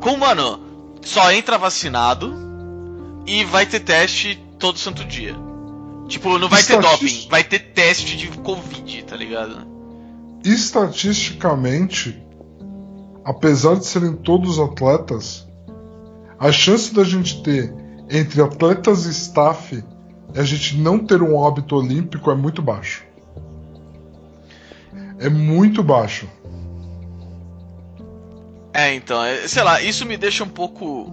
Com, mano, só entra vacinado e vai ter teste todo santo dia. Tipo, não vai ter doping, vai ter teste de Covid, tá ligado? Estatisticamente, apesar de serem todos atletas, a chance da gente ter entre atletas e staff e a gente não ter um óbito olímpico é muito baixo. É muito baixo. É, então, é, sei lá, isso me deixa um pouco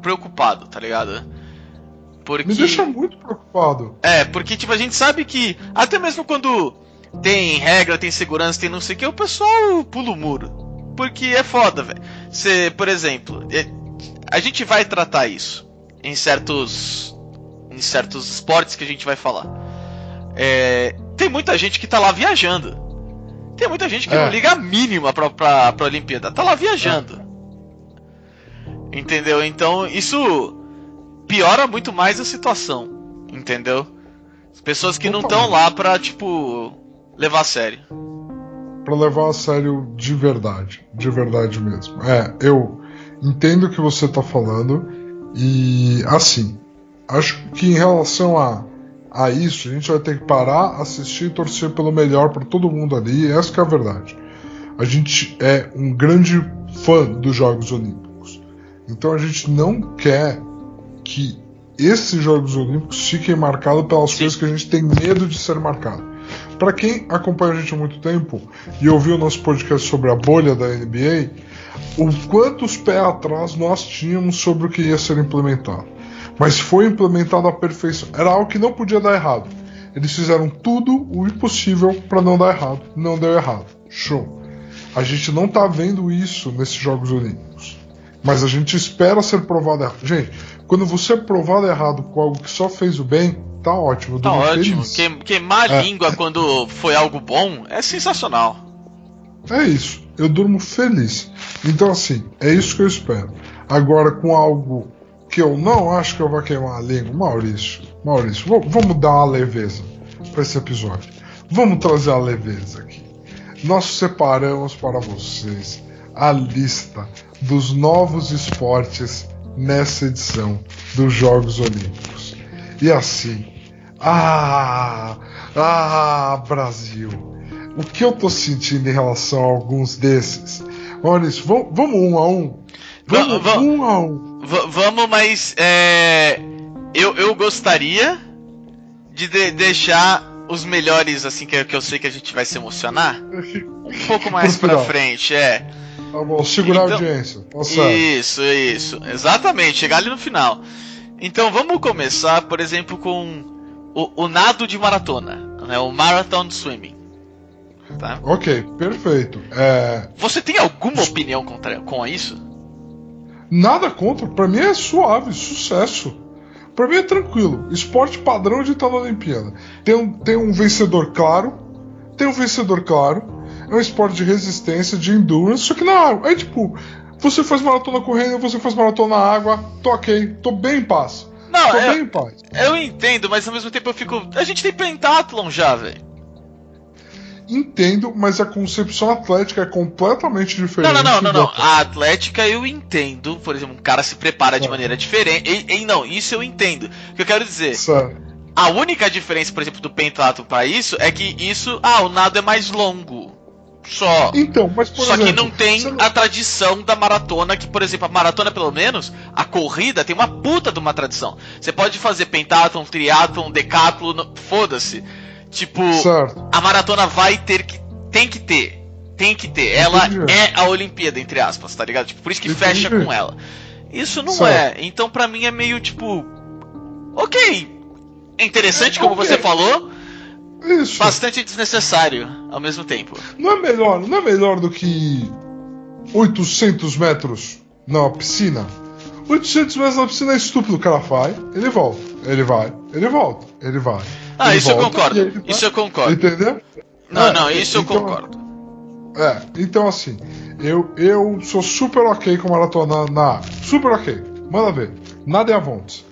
preocupado, tá ligado? Porque... Me deixa muito preocupado. É, porque, tipo, a gente sabe que, até mesmo quando tem regra, tem segurança, tem não sei o que, o pessoal pula o muro. Porque é foda, velho. Você, por exemplo, é, a gente vai tratar isso em certos em certos esportes que a gente vai falar. É, tem muita gente que tá lá viajando. Tem muita gente que é. não liga a mínima pra, pra, pra Olimpíada. Tá lá viajando. É. Entendeu? Então isso piora muito mais a situação. Entendeu? Pessoas que não estão lá pra, tipo, levar a sério. Para levar a sério de verdade, de verdade mesmo. É, eu entendo o que você tá falando e assim, acho que em relação a a isso, a gente vai ter que parar, assistir e torcer pelo melhor para todo mundo ali, essa é a verdade. A gente é um grande fã dos Jogos Olímpicos. Então a gente não quer que esses Jogos Olímpicos fiquem marcados pelas Sim. coisas que a gente tem medo de ser marcado. Para quem acompanha a gente há muito tempo e ouviu o nosso podcast sobre a bolha da NBA, o quantos pés atrás nós tínhamos sobre o que ia ser implementado. Mas foi implementado à perfeição. Era algo que não podia dar errado. Eles fizeram tudo o impossível para não dar errado. Não deu errado. Show. A gente não tá vendo isso nesses Jogos Olímpicos. Mas a gente espera ser provado errado. Gente, quando você é provado errado com algo que só fez o bem, Tá ótimo. Tá ótimo. feliz. Queimar a É. língua quando foi algo bom é sensacional. É isso. Eu durmo feliz. Então, assim, é isso que eu espero. Agora, com algo que eu não acho que eu vou queimar a língua, Maurício, Maurício, vamos dar uma leveza para esse episódio. Vamos trazer a leveza aqui. Nós separamos para vocês a lista dos novos esportes nessa edição dos Jogos Olímpicos. E assim, ah, ah, Brasil, o que eu tô sentindo em relação a alguns desses? Maurício, vamos, vamos um a um? Vamos Va- va- um a um. Vamos, mas é, eu, eu gostaria de, de- deixar os melhores, assim, que, que eu sei que a gente vai se emocionar, um pouco mais pra frente, é. Tá bom, segurar Então- a audiência. Tá. Isso, isso. Exatamente, chegar ali no final. Então vamos começar, por exemplo, com o, o nado de maratona, né? O marathon swimming. Tá? Ok, perfeito. É, Você tem alguma opinião contra, com isso? nada contra, pra mim é suave, sucesso. Pra mim é tranquilo. Esporte padrão de estar na Olimpíada. Tem um, tem um vencedor claro. Tem um vencedor claro. É um esporte de resistência, de endurance, só que na água. É tipo, você faz maratona correndo, você faz maratona na água, tô ok, tô bem em paz. Não, tô eu, bem em paz. eu entendo, mas ao mesmo tempo eu fico. A gente tem pentathlon já, velho. Entendo, mas a concepção atlética é completamente diferente. Não, não, não, não, não. da- A atlética eu entendo. Por exemplo, um cara se prepara de maneira diferente. E, e não, isso eu entendo. O que eu quero dizer, Certo. a única diferença, por exemplo, do pentathlon pra isso é que isso, ah, o nado é mais longo. Só. Então, mas por Só exemplo, que não tem não- a tradição da maratona, que, por exemplo, a maratona, pelo menos, a corrida tem uma puta de uma tradição. Você pode fazer pentathlon, triatlon, decathlon, foda-se. Tipo, Certo. a maratona vai ter que. Tem que ter. Tem que ter. Ela Entendi. é a Olimpíada, entre aspas, tá ligado? Tipo, por isso que Entendi. fecha com ela. Isso não Certo. é. Então, pra mim, é meio tipo. Ok. É interessante, como Ok. você falou, Isso. bastante desnecessário ao mesmo tempo. Não é melhor, não é melhor do que 800 metros na piscina? 800 metros na piscina é estúpido, o cara vai, ele volta, ele vai, ele volta, ele vai. Ah, ele isso eu volta, concordo. e ele vai. Isso eu concordo. Entendeu? Não, É, não, isso eu então- concordo. É, então assim, eu, eu sou super ok com maratona na água. Super ok. Manda ver. Nada é a vontade.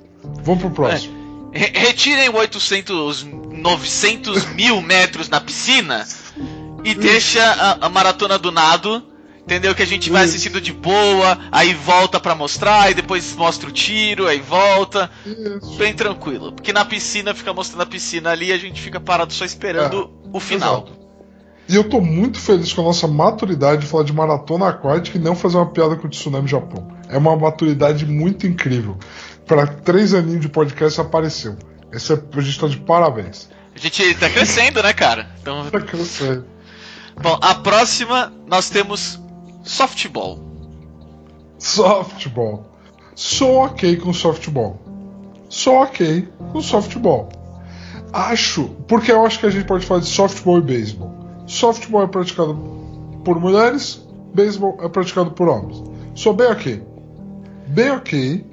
Vamos pro próximo. Re- Retirem 800, 900 mil metros na piscina e deixa a, a maratona do nado, entendeu? Que a gente vai assistindo de boa, aí volta pra mostrar, aí depois mostra o tiro, aí volta, Isso. bem tranquilo. Porque na piscina fica mostrando a piscina ali, a gente fica parado só esperando o final. Exato. E eu tô muito feliz com a nossa maturidade de falar de maratona aquática e não fazer uma piada com o tsunami Japão. É uma maturidade muito incrível. Para três aninhos de podcast apareceu. Esse é, a gente tá de parabéns. A gente tá crescendo, né, cara? Então, Tá crescendo. bom, a próxima nós temos softball. Softball. Sou ok com softball. Sou ok com softball. Acho, porque eu acho que a gente pode falar de softball e beisebol. Softball é praticado por mulheres, beisebol é praticado por homens. Sou bem ok. Bem ok.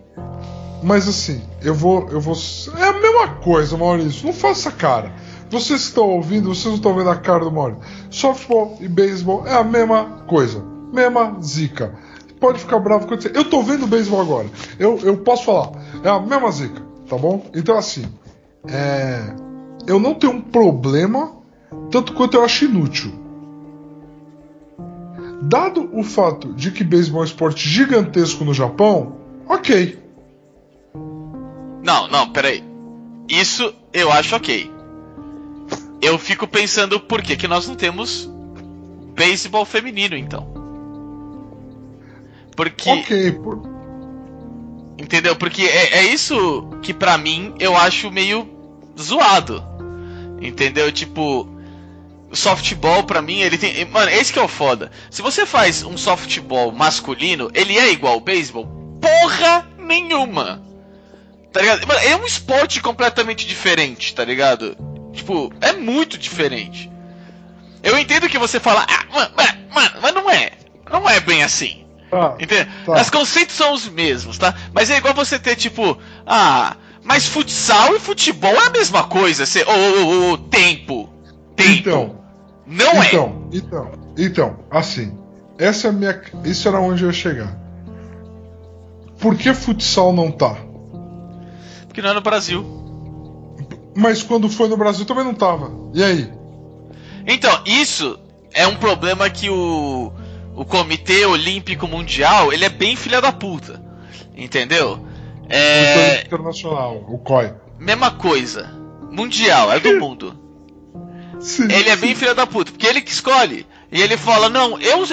Mas assim, eu vou. Eu vou. É a mesma coisa, Maurício. Não faça cara. Vocês estão ouvindo, vocês não estão vendo a cara do Maurício. Softball e beisebol é a mesma coisa. Mesma zica. Pode ficar bravo com você. Eu tô vendo beisebol agora. Eu, eu posso falar. É a mesma zica, tá bom? Então assim. É, eu não tenho um problema, tanto quanto eu acho inútil. Dado o fato de que beisebol é um esporte gigantesco no Japão, ok. Não, não, peraí. Isso eu acho ok. Eu fico pensando por que, que nós não temos beisebol feminino, então. Porque. Ok, por- Entendeu? Porque é, é isso que pra mim eu acho meio zoado. Entendeu? Tipo, softball pra mim, ele tem. Mano, esse que é o foda. Se você faz um softball masculino, ele é igual ao beisebol? Porra nenhuma! Tá ligado? Mano, é um esporte completamente diferente, tá ligado? Tipo, é muito diferente. Eu entendo que você fala, ah, mano, mano, mas não é. Não é bem assim. Tá. Entende? Tá. Os conceitos são os mesmos, tá? Mas é igual você ter, tipo, ah, Mas futsal e futebol é a mesma coisa. Cê, ô, ô, tempo. Tempo. Então, Não é. então, então, então, assim, essa é minha, isso era onde eu ia chegar. Por que futsal não tá? Porque não é no Brasil. Mas quando foi no Brasil também não tava. E aí? Então, isso é um problema que o, o Comitê Olímpico Mundial, ele é bem filha da puta. Entendeu? O É. internacional, o COI. Mesma coisa. Mundial, é do mundo. Sim, Ele é sim. bem filho da puta, porque ele que escolhe. E ele fala: Não, eu,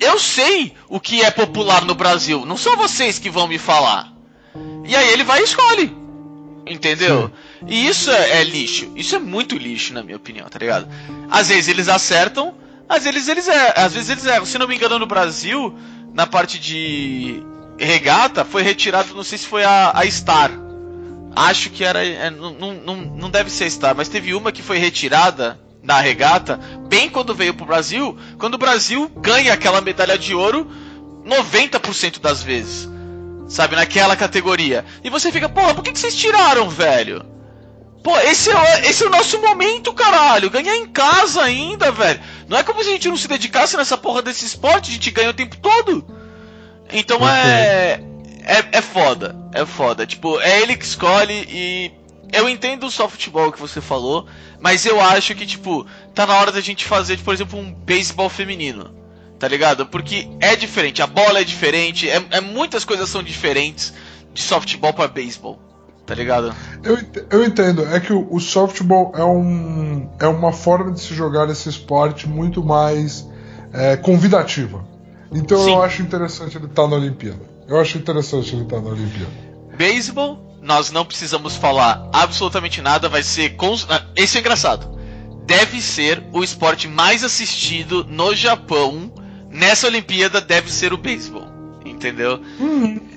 eu sei o que é popular no Brasil, não são vocês que vão me falar. E aí ele vai e escolhe. Entendeu? E isso é, é lixo. Isso é muito lixo, na minha opinião, tá ligado? Às vezes eles acertam, às vezes eles erram. Às vezes eles erram. Se não me engano, no Brasil, na parte de regata, foi retirado, não sei se foi a, a Star. Acho que era. é, não, não, não- deve ser Star, mas teve uma que foi retirada da regata, bem quando veio pro Brasil, quando o Brasil ganha aquela medalha de ouro 90% das vezes. Sabe, naquela categoria. E você fica, porra, por que, que vocês tiraram, velho? Pô, esse é, o- esse é o nosso momento, caralho. Ganhar em casa ainda, velho. Não é como se a gente não se dedicasse nessa porra desse esporte, a gente ganha o tempo todo. Então é, é. É foda. É foda. Tipo, é ele que escolhe e. Eu entendo só futebol que você falou, mas eu acho que, tipo, tá na hora da gente fazer, por exemplo, um beisebol feminino. Tá ligado? Porque é diferente, a bola é diferente, é, é- muitas coisas são diferentes de softball pra beisebol. Tá ligado? Eu, eu entendo, é que o, o softball é, um, é uma forma de se jogar esse esporte muito mais é, convidativa. Então Sim. eu acho interessante ele estar na Olimpíada. Eu acho interessante ele estar na Olimpíada. Beisebol, nós não precisamos falar absolutamente nada, vai ser. Cons... ah, Esse é engraçado. Deve ser o esporte mais assistido no Japão. Nessa Olimpíada deve ser o beisebol. Entendeu?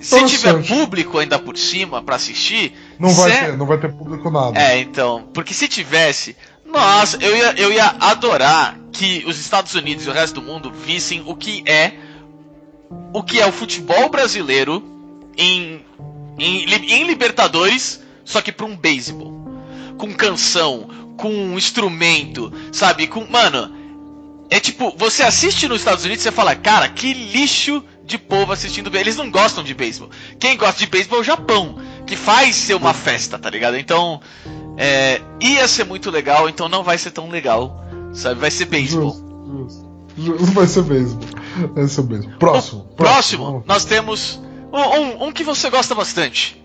Se tiver público ainda por cima pra assistir. Não vai, se- ter, não vai ter público nada. É, então. Porque se tivesse. Nossa, eu ia, eu ia adorar que os Estados Unidos e o resto do mundo vissem o que é. O que é o futebol brasileiro em, em, em Libertadores, só que pra um beisebol. Com canção, com um instrumento, sabe? Com. Mano, é tipo, você assiste nos Estados Unidos e você fala, cara, que lixo de povo assistindo beisebol. Eles não gostam de beisebol. Quem gosta de beisebol é o Japão, que faz ser uma festa, tá ligado? Então, é, ia ser muito legal, então não vai ser tão legal, sabe? Vai ser beisebol. Justo, justo. Ju- Vai ser beisebol. Vai ser beisebol. Próximo. Próximo, Vamos. nós temos um, um- um que você gosta bastante.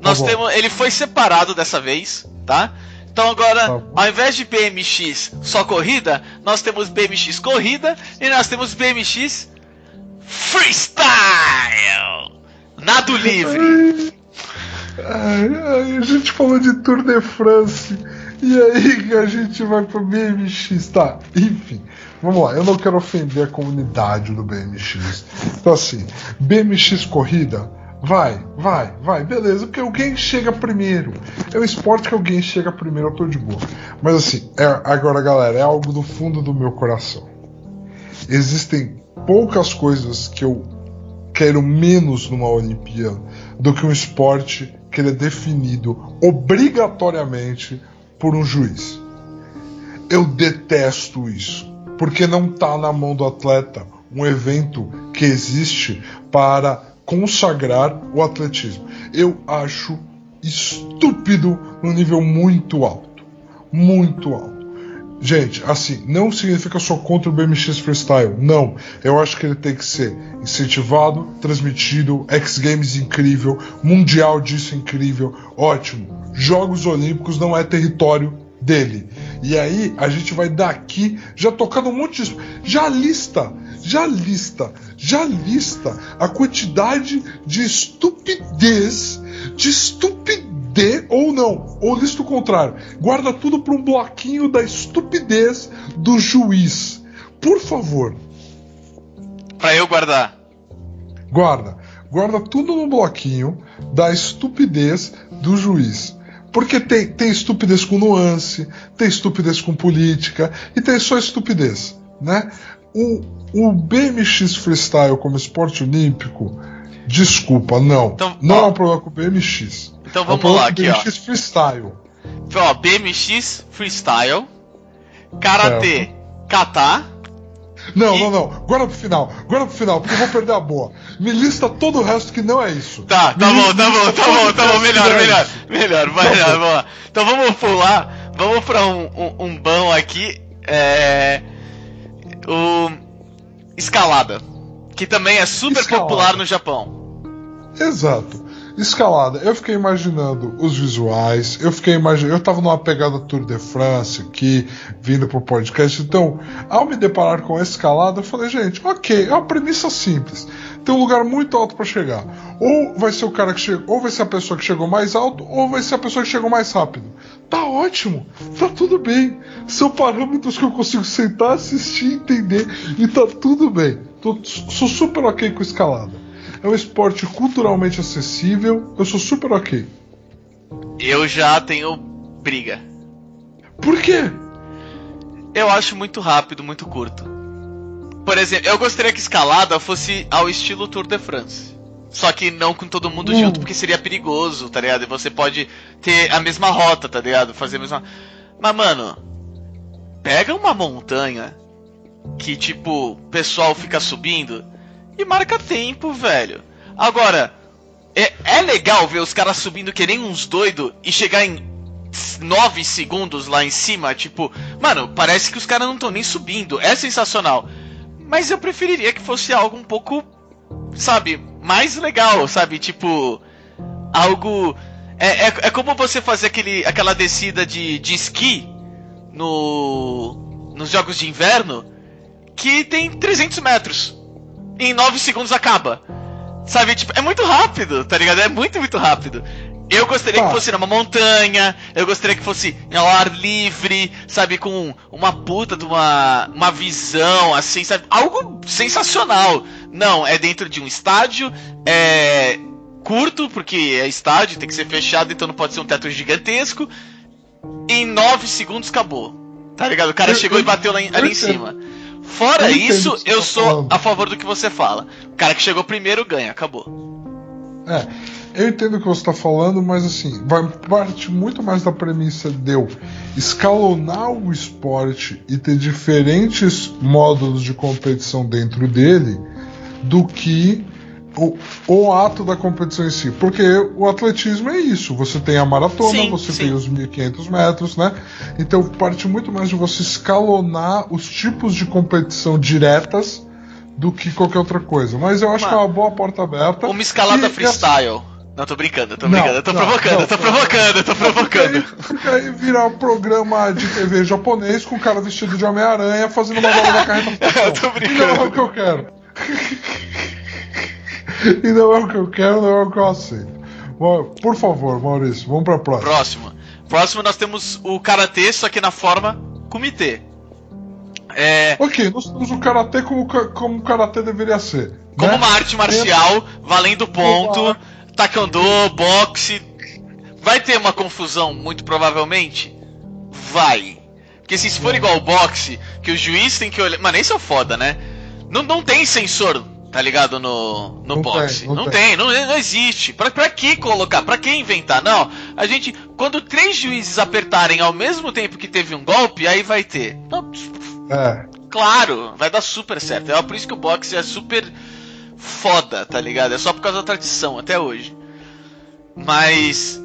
Nós bom. temos, ele foi separado dessa vez, tá? Então agora, ao invés de BMX só corrida, nós temos BMX corrida e nós temos BMX freestyle. Nado livre. Ai, ai, a gente falou de Tour de France. E aí a gente vai pro BMX, tá? Enfim, vamos lá. Eu não quero ofender a comunidade do BMX. Então assim, BMX corrida, vai, vai, vai, beleza, porque alguém chega primeiro. É um esporte que alguém chega primeiro, eu tô de boa. Mas assim, é- agora galera, é algo do fundo do meu coração. Existem poucas coisas que eu quero menos numa Olimpíada do que um esporte que ele é definido obrigatoriamente por um juiz. Eu detesto isso, porque não está na mão do atleta um evento que existe para consagrar o atletismo. Eu acho estúpido no nível muito alto, muito alto. Gente, assim, não significa sou contra o BMX Freestyle. Não. Eu acho que ele tem que ser incentivado, transmitido, X Games incrível, Mundial disso incrível, ótimo. Jogos Olímpicos não é território dele. E aí a gente vai daqui já tocando um monte disso. Já lista, já lista, já lista a quantidade de estupidez, de estupidez ou não, ou lista o contrário. Guarda tudo para um bloquinho da estupidez do juiz. Por favor, Pra eu guardar. guarda. Guarda tudo no bloquinho da estupidez do juiz. Porque tem, tem estupidez com nuance, tem estupidez com política e tem só estupidez, né? O, o BMX freestyle como esporte olímpico, desculpa, não. Então, não ó. é um problema com o BMX. então É o vamos lá aqui, ó. BMX Freestyle. Ó, BMX Freestyle, Karatê, Kata. Não, E- não, não. Guarda pro final. Guarda pro final, porque eu vou perder a boa. Me lista todo o resto que não é isso. Tá, tá bom, tá bom, tá todo bom, tá bom, melhor, é melhor, melhor, vai Tá lá, vamos lá. Então vamos pular, vamos pra um, um, um bom aqui, é... O... Escalada, que também é super Escalada. popular no Japão. Exato. Escalada, eu fiquei imaginando os visuais, eu fiquei imaginando. Eu tava numa pegada Tour de France aqui, vindo pro podcast. Então, ao me deparar com a escalada, eu falei, gente, ok, é uma premissa simples. Tem um lugar muito alto para chegar. Ou vai ser o cara que chegou, ou vai ser a pessoa que chegou mais alto, ou vai ser a pessoa que chegou mais rápido. Tá ótimo, tá tudo bem. São parâmetros que eu consigo sentar, assistir, entender e tá tudo bem. Tô, sou super ok com escalada. É um esporte culturalmente acessível, eu sou super ok. Eu já tenho briga. Por quê? Eu acho muito rápido, muito curto. Por exemplo, eu gostaria que escalada fosse ao estilo Tour de France. Só que não com todo mundo Hum. junto, porque seria perigoso, tá ligado? E você pode ter a mesma rota, tá ligado? Fazer a mesma. Mas, mano, pega uma montanha que, tipo, o pessoal fica subindo e marca tempo, velho. Agora, é, é legal ver os caras subindo que nem uns doidos e chegar em 9 segundos lá em cima, tipo, mano, parece que os caras não estão nem subindo. É sensacional. Mas eu preferiria que fosse algo um pouco, sabe, mais legal, sabe? Tipo, algo. É, é, é como você fazer aquele, aquela descida de, de esqui no, nos jogos de inverno que tem 300 metros. Em 9 segundos acaba. Sabe, tipo, é muito rápido, tá ligado? É muito, muito rápido. Eu gostaria Tá. que fosse numa montanha, eu gostaria que fosse ao ar livre, sabe, com uma puta de uma, uma visão, assim, sabe? Algo sensacional. Não, é dentro de um estádio, é curto, porque é estádio, tem que ser fechado, então não pode ser um teto gigantesco. Em 9 segundos acabou. Tá ligado? O cara Eu- chegou eu- e bateu lá eu ali em cima. Fora Eu isso, eu tá sou falando. a favor do que você fala. O cara que chegou primeiro ganha, acabou. É, eu entendo o que você está falando, mas assim, vai parte muito mais da premissa de eu escalonar o esporte e ter diferentes módulos de competição dentro dele do que o, o ato da competição em si. Porque o atletismo é isso, você tem a maratona, Sim, você sim. tem os 1500 metros, né? Então parte muito mais de você escalonar os tipos de competição diretas do que qualquer outra coisa. Mas eu acho Mano, que é uma boa porta aberta. Uma escalada E- e freestyle. Não, tô brincando, tô brincando, eu tô não, provocando, não, eu tô provocando, eu tô provocando. aí, porque aí virar um programa de TV japonês com o cara vestido de Homem-Aranha fazendo uma bola da carreta Eu tô E não é o que eu quero. E não é o que eu quero, não é o que eu aceito. Por favor, Maurício, vamos pra próxima. Próximo. Próximo nós temos o karatê, só que na forma comitê. É, Ok, nós temos o karatê como, como o karatê deveria ser. como né? uma arte marcial, valendo ponto, taekwondo, boxe. Vai ter uma confusão, muito provavelmente? Vai. Porque se for igual ao boxe, que o juiz tem que olhar. Mano, esse é foda, né? Não, não tem sensor, tá ligado? No, no Não boxe. tem, não não tem. tem, não, não existe. Pra, pra que colocar? Pra que inventar? Não. A gente. Quando três juízes apertarem ao mesmo tempo que teve um golpe, aí vai ter. Não, É, Claro, vai dar super certo. É por isso que o boxe é super foda, tá ligado? É só por causa da tradição, até hoje. Mas.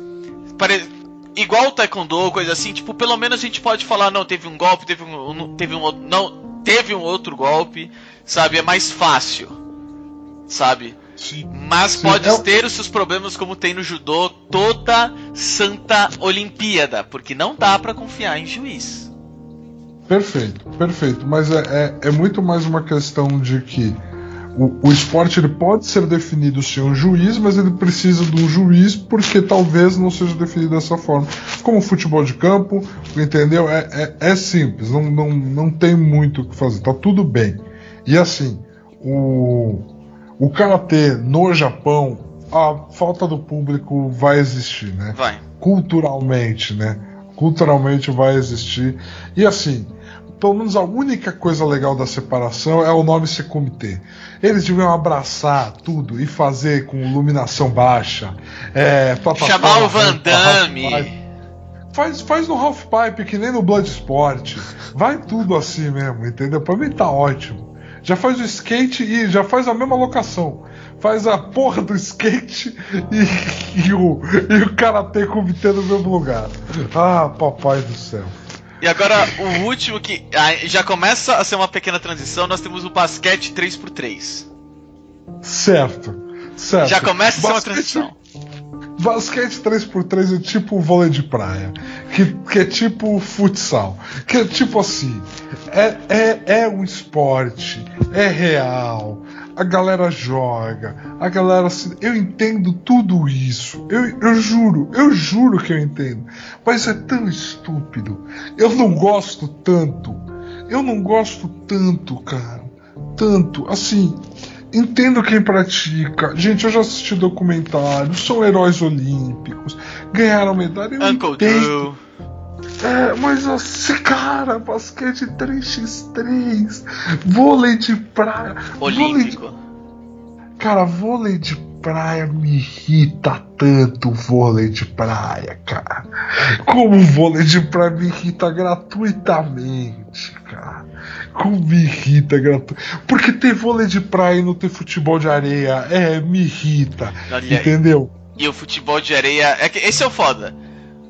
Pare... Igual o Taekwondo, coisa assim, tipo, pelo menos a gente pode falar, não, teve um golpe, teve um. Teve um outro. Não, teve um outro golpe, sabe? É mais fácil. Sabe? sim. Mas Sim, pode é o- ter os seus problemas como tem no judô toda santa Olimpíada, porque não dá pra confiar em juiz. Perfeito, perfeito. Mas é, é, é muito mais uma questão de que o, o esporte ele pode ser definido sem um juiz, mas ele precisa de um juiz porque talvez não seja definido dessa forma. Como o futebol de campo, entendeu? É, é, é simples, não, não, não tem muito o que fazer, tá tudo bem. E assim, o, o karatê no Japão, a falta do público vai existir, né? Vai. culturalmente, né? Culturalmente vai existir. E assim, pelo menos a única coisa legal da separação é o nome ser comitê. Eles deviam abraçar tudo e fazer com iluminação baixa. É, Chamar o Van Damme. Faz, faz no Half Pipe, que nem no Blood Sport. Vai tudo assim mesmo, entendeu? Pra mim tá ótimo. Já faz o skate e já faz a mesma locação. Faz a porra do skate e, e o, e o karatê comitê no mesmo lugar. Ah, papai do céu. E agora, o último que ah, já começa a ser uma pequena transição, nós temos o basquete 3x3. Certo, certo. Já começa a ser uma transição. Basquete 3x3 é tipo vôlei de praia, que, que é tipo futsal, que é tipo assim, é, é, é um esporte, é real, a galera joga, a galera se. Eu entendo tudo isso. Eu, eu juro, eu juro que eu entendo. Mas é tão estúpido. Eu não gosto tanto. Eu não gosto tanto, cara. Tanto. Assim, Entendo quem pratica. Gente, eu já assisti documentários, são heróis olímpicos, ganharam medalha. Eu Uncle entendo. É, mas assim, cara, basquete 3x3, vôlei de praia. Olímpico. Vôlei de... Cara, vôlei de praia me irrita tanto vôlei de praia, cara. Como vôlei de praia me irrita gratuitamente, cara. Como me irrita gratuito. Porque ter vôlei de praia e não ter futebol de areia, é, me irrita. Olha, entendeu? E o futebol de areia. É que esse é o foda.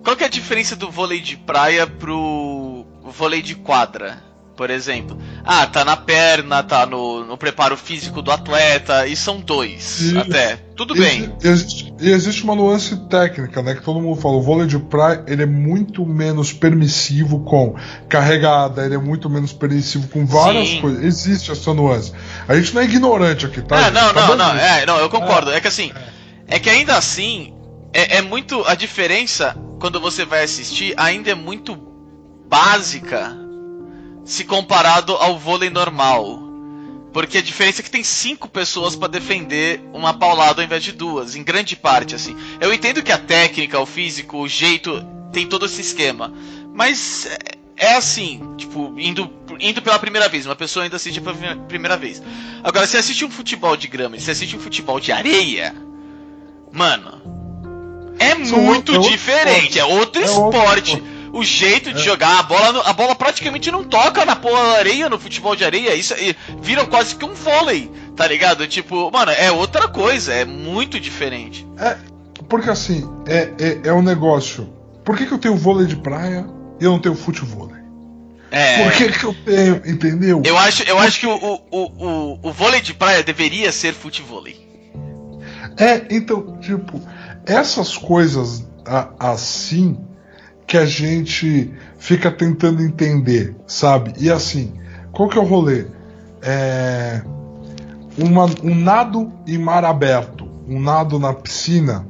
Qual que é a diferença do vôlei de praia pro vôlei de quadra? Por exemplo. Ah, tá na perna, tá no, no preparo físico do atleta, e são dois e, até. Tudo e, bem. E existe, e existe uma nuance técnica, né? Que todo mundo fala. O vôlei de praia ele é muito menos permissivo com carregada, ele é muito menos permissivo com várias Sim. coisas. Existe essa nuance. A gente não é ignorante aqui, tá? Ah, não, tá não, não, é, não, eu concordo. É, é que assim, é. é que ainda assim, é, é muito. A diferença, quando você vai assistir, ainda é muito básica se comparado ao vôlei normal. Porque a diferença é que tem cinco pessoas para defender uma paulada ao invés de duas, em grande parte, assim. Eu entendo que a técnica, o físico, o jeito, tem todo esse esquema. Mas é, é assim, tipo, indo, indo pela primeira vez, uma pessoa ainda assiste pela primeira vez. Agora, se assiste um futebol de grama e se assiste um futebol de areia, mano, é muito é diferente, é outro é esporte. O jeito de é. jogar. A bola, a bola praticamente não toca na porra da areia, no futebol de areia. Isso vira quase que um vôlei, tá ligado? Tipo, mano, é outra coisa, é muito diferente. É, porque assim, é, é, é um negócio. Por que, que eu tenho vôlei de praia e eu não tenho futebol? É. Por que, que eu tenho, entendeu? Eu acho, eu acho que o, o, o, o, vôlei de praia deveria ser futebol. É, então, tipo, essas coisas assim que a gente fica tentando entender, sabe? E assim, qual que é o rolê? É uma, um nado em mar aberto, um nado na piscina,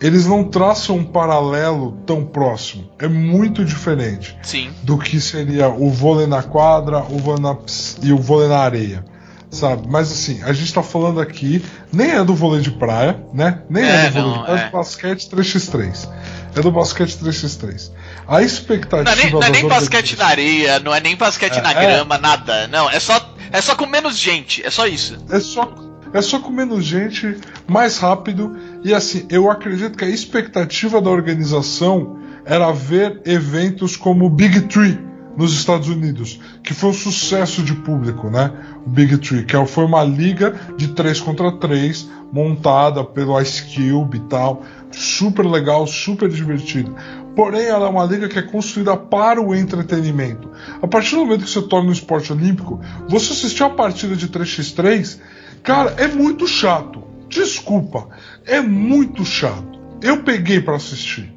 eles não traçam um paralelo tão próximo. É muito diferente Sim. do que seria o vôlei na quadra o vôlei na, e o vôlei na areia. Sabe? Mas assim, a gente tá falando aqui, nem é do vôlei de praia, né? Nem é, é do vôlei de praia, é do basquete 3x3 é do basquete 3x3. A expectativa. Não é nem, não é nem basquete na areia, não é nem basquete é, na é. grama, nada. Não, é só, é só com menos gente, é só isso. É só, é só com menos gente, mais rápido. E assim, eu acredito que a expectativa da organização era ver eventos como o Big Tree nos Estados Unidos, que foi um sucesso de público, né? O Big Tree, que foi uma liga de 3 contra 3, montada pelo Ice Cube e tal super legal, super divertido. Porém, ela é uma liga que é construída para o entretenimento. A partir do momento que você torna um esporte olímpico, você assistir a partida de 3x3, cara, é muito chato. Desculpa, é muito chato. Eu peguei para assistir.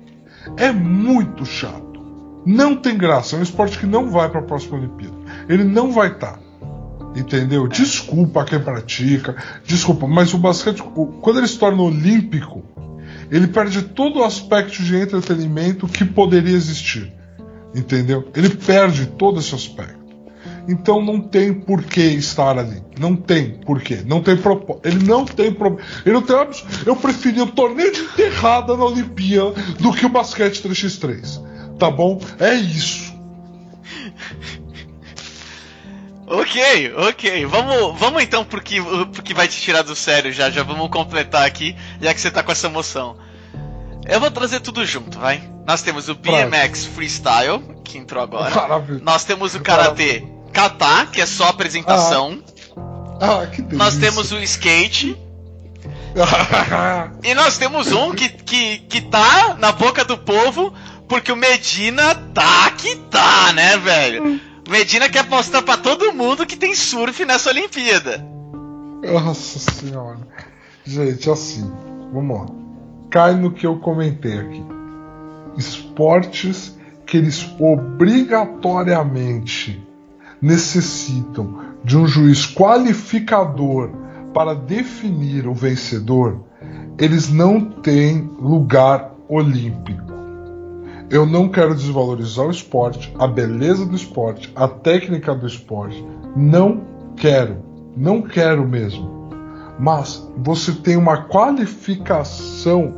É muito chato. Não tem graça. É um esporte que não vai para a próxima Olimpíada. Ele não vai estar. Tá. Entendeu? Desculpa quem pratica, desculpa, mas o basquete, quando ele se torna olímpico, ele perde todo o aspecto de entretenimento que poderia existir. Entendeu? Ele perde todo esse aspecto. Então não tem por que estar ali. Não tem por quê. Não tem propósito. Ele não tem problema. Ele não tem Eu preferia o torneio de enterrada na Olimpíada do que o basquete 3x3. Tá bom? É isso. Ok, ok. Vamos, vamos então porque, porque vai te tirar do sério já. Já vamos completar aqui, já que você tá com essa emoção. Eu vou trazer tudo junto, vai. Nós temos o BMX Freestyle, que entrou agora. Maravilha. Nós temos o Karate Kata, que é só apresentação. Ah, que delícia. Nós temos o skate. e nós temos um que, que, que tá na boca do povo, porque o Medina tá que tá, né, velho? O Medina quer mostrar pra todo mundo que tem surf nessa Olimpíada. Nossa senhora. Gente, assim, vamos lá. Cai no que eu comentei aqui. Esportes que eles obrigatoriamente necessitam de um juiz qualificador para definir o vencedor, eles não têm lugar olímpico. Eu não quero desvalorizar o esporte, a beleza do esporte, a técnica do esporte. Não quero. Não quero mesmo. Mas você tem uma qualificação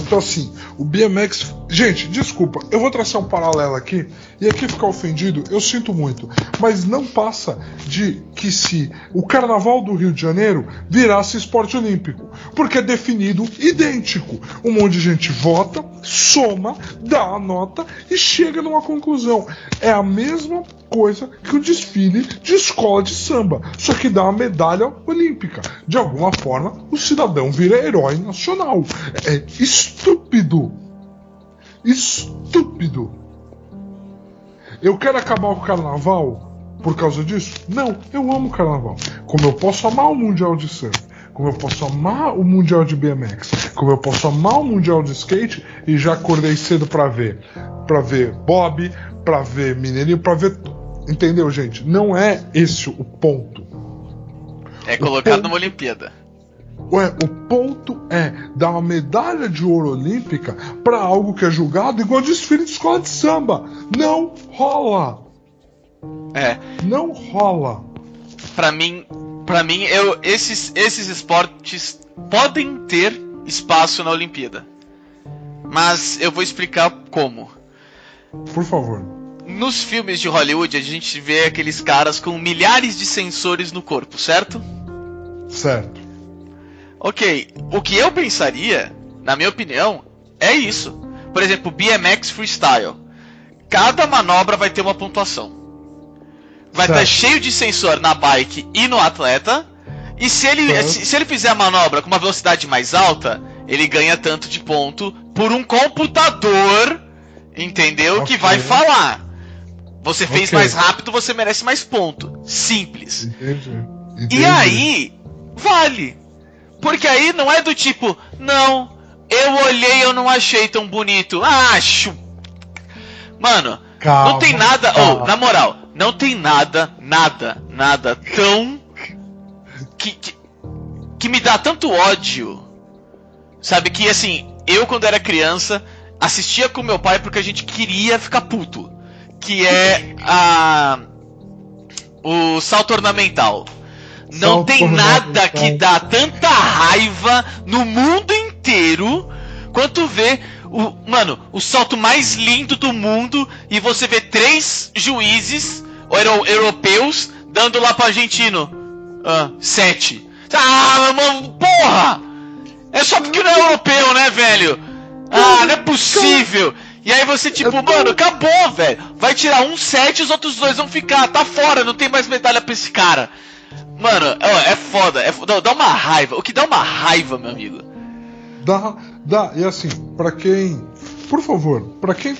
então assim, o BMX. Gente, desculpa, eu vou traçar um paralelo aqui, e aqui ficar ofendido, eu sinto muito. Mas não passa de que se o carnaval do Rio de Janeiro virasse esporte olímpico. Porque é definido idêntico. Um monte de gente vota, soma, dá a nota e chega numa conclusão. É a mesma coisa que o desfile de escola de samba, só que dá uma medalha olímpica. De alguma forma, o cidadão vira herói nacional. É estúpido. Estúpido. Eu quero acabar o carnaval por causa disso? Não, eu amo o carnaval. Como eu posso amar o Mundial de Surf, como eu posso amar o Mundial de BMX, como eu posso amar o Mundial de Skate e já acordei cedo para ver, para ver Bob, para ver Mineirinho, para ver, entendeu, gente? Não é esse o ponto. É colocado numa Olimpíada. Ué, o ponto é dar uma medalha de ouro olímpica para algo que é julgado igual desfile de escola de samba. Não rola. É. Não rola. Para mim, para mim, eu esses esses esportes podem ter espaço na Olimpíada. Mas eu vou explicar como. Por favor. Nos filmes de Hollywood, a gente vê aqueles caras com milhares de sensores no corpo, certo? Certo. Ok, o que eu pensaria, na minha opinião, é isso. Por exemplo, BMX Freestyle. Cada manobra vai ter uma pontuação. Vai estar tá cheio de sensor na bike e no atleta. E se ele, se, se, ele fizer a manobra com uma velocidade mais alta, ele ganha tanto de ponto por um computador, entendeu? Okay. Que vai falar. Você fez okay. mais rápido, você merece mais ponto. Simples. Entendi. Entendi. E aí, vale. Porque aí não é do tipo, não, eu olhei eu não achei tão bonito. Acho. Mano, calma, não tem nada. Oh, na moral, não tem nada, nada, nada tão. Que, que, que me dá tanto ódio. Sabe que assim, eu quando era criança assistia com meu pai porque a gente queria ficar puto. Que é a. O salto ornamental. Não tem nada que dá tanta raiva no mundo inteiro quanto ver o, mano, o salto mais lindo do mundo e você vê três juízes euro, europeus dando lá pro argentino ah, sete. Ah, mano, porra! É só porque não é europeu, né, velho? Ah, não é possível! E aí você, tipo, mano, acabou, velho. Vai tirar um sete e os outros dois vão ficar. Tá fora, não tem mais medalha pra esse cara. Mano, é foda, é foda, dá uma raiva. O que dá uma raiva, meu amigo? Dá, dá. E assim, para quem. Por favor, para quem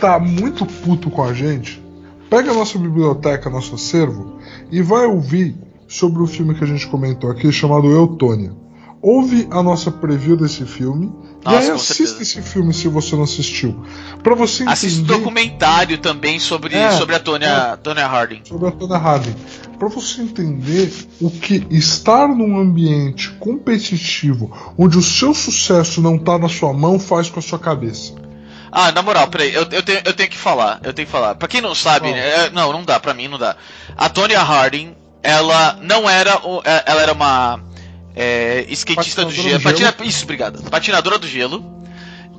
tá muito puto com a gente, pega a nossa biblioteca, nosso acervo, e vai ouvir sobre o filme que a gente comentou aqui, chamado Eutônia. Ouve a nossa preview desse filme nossa, e aí assista esse filme se você não assistiu. Pra você entender. Assista documentário também sobre, é, sobre a Tonya, é, Tonya Harding. Sobre a Tonya Harding. Pra você entender o que estar num ambiente competitivo onde o seu sucesso não tá na sua mão faz com a sua cabeça. Ah, na moral, peraí, eu, eu, tenho, eu tenho que falar, eu tenho que falar. Pra quem não sabe, oh. é, não, não dá, pra mim não dá. A Tonya Harding, ela não era. É, ela era uma é, skatista do gelo. Patina, isso, obrigado. Patinadora do gelo.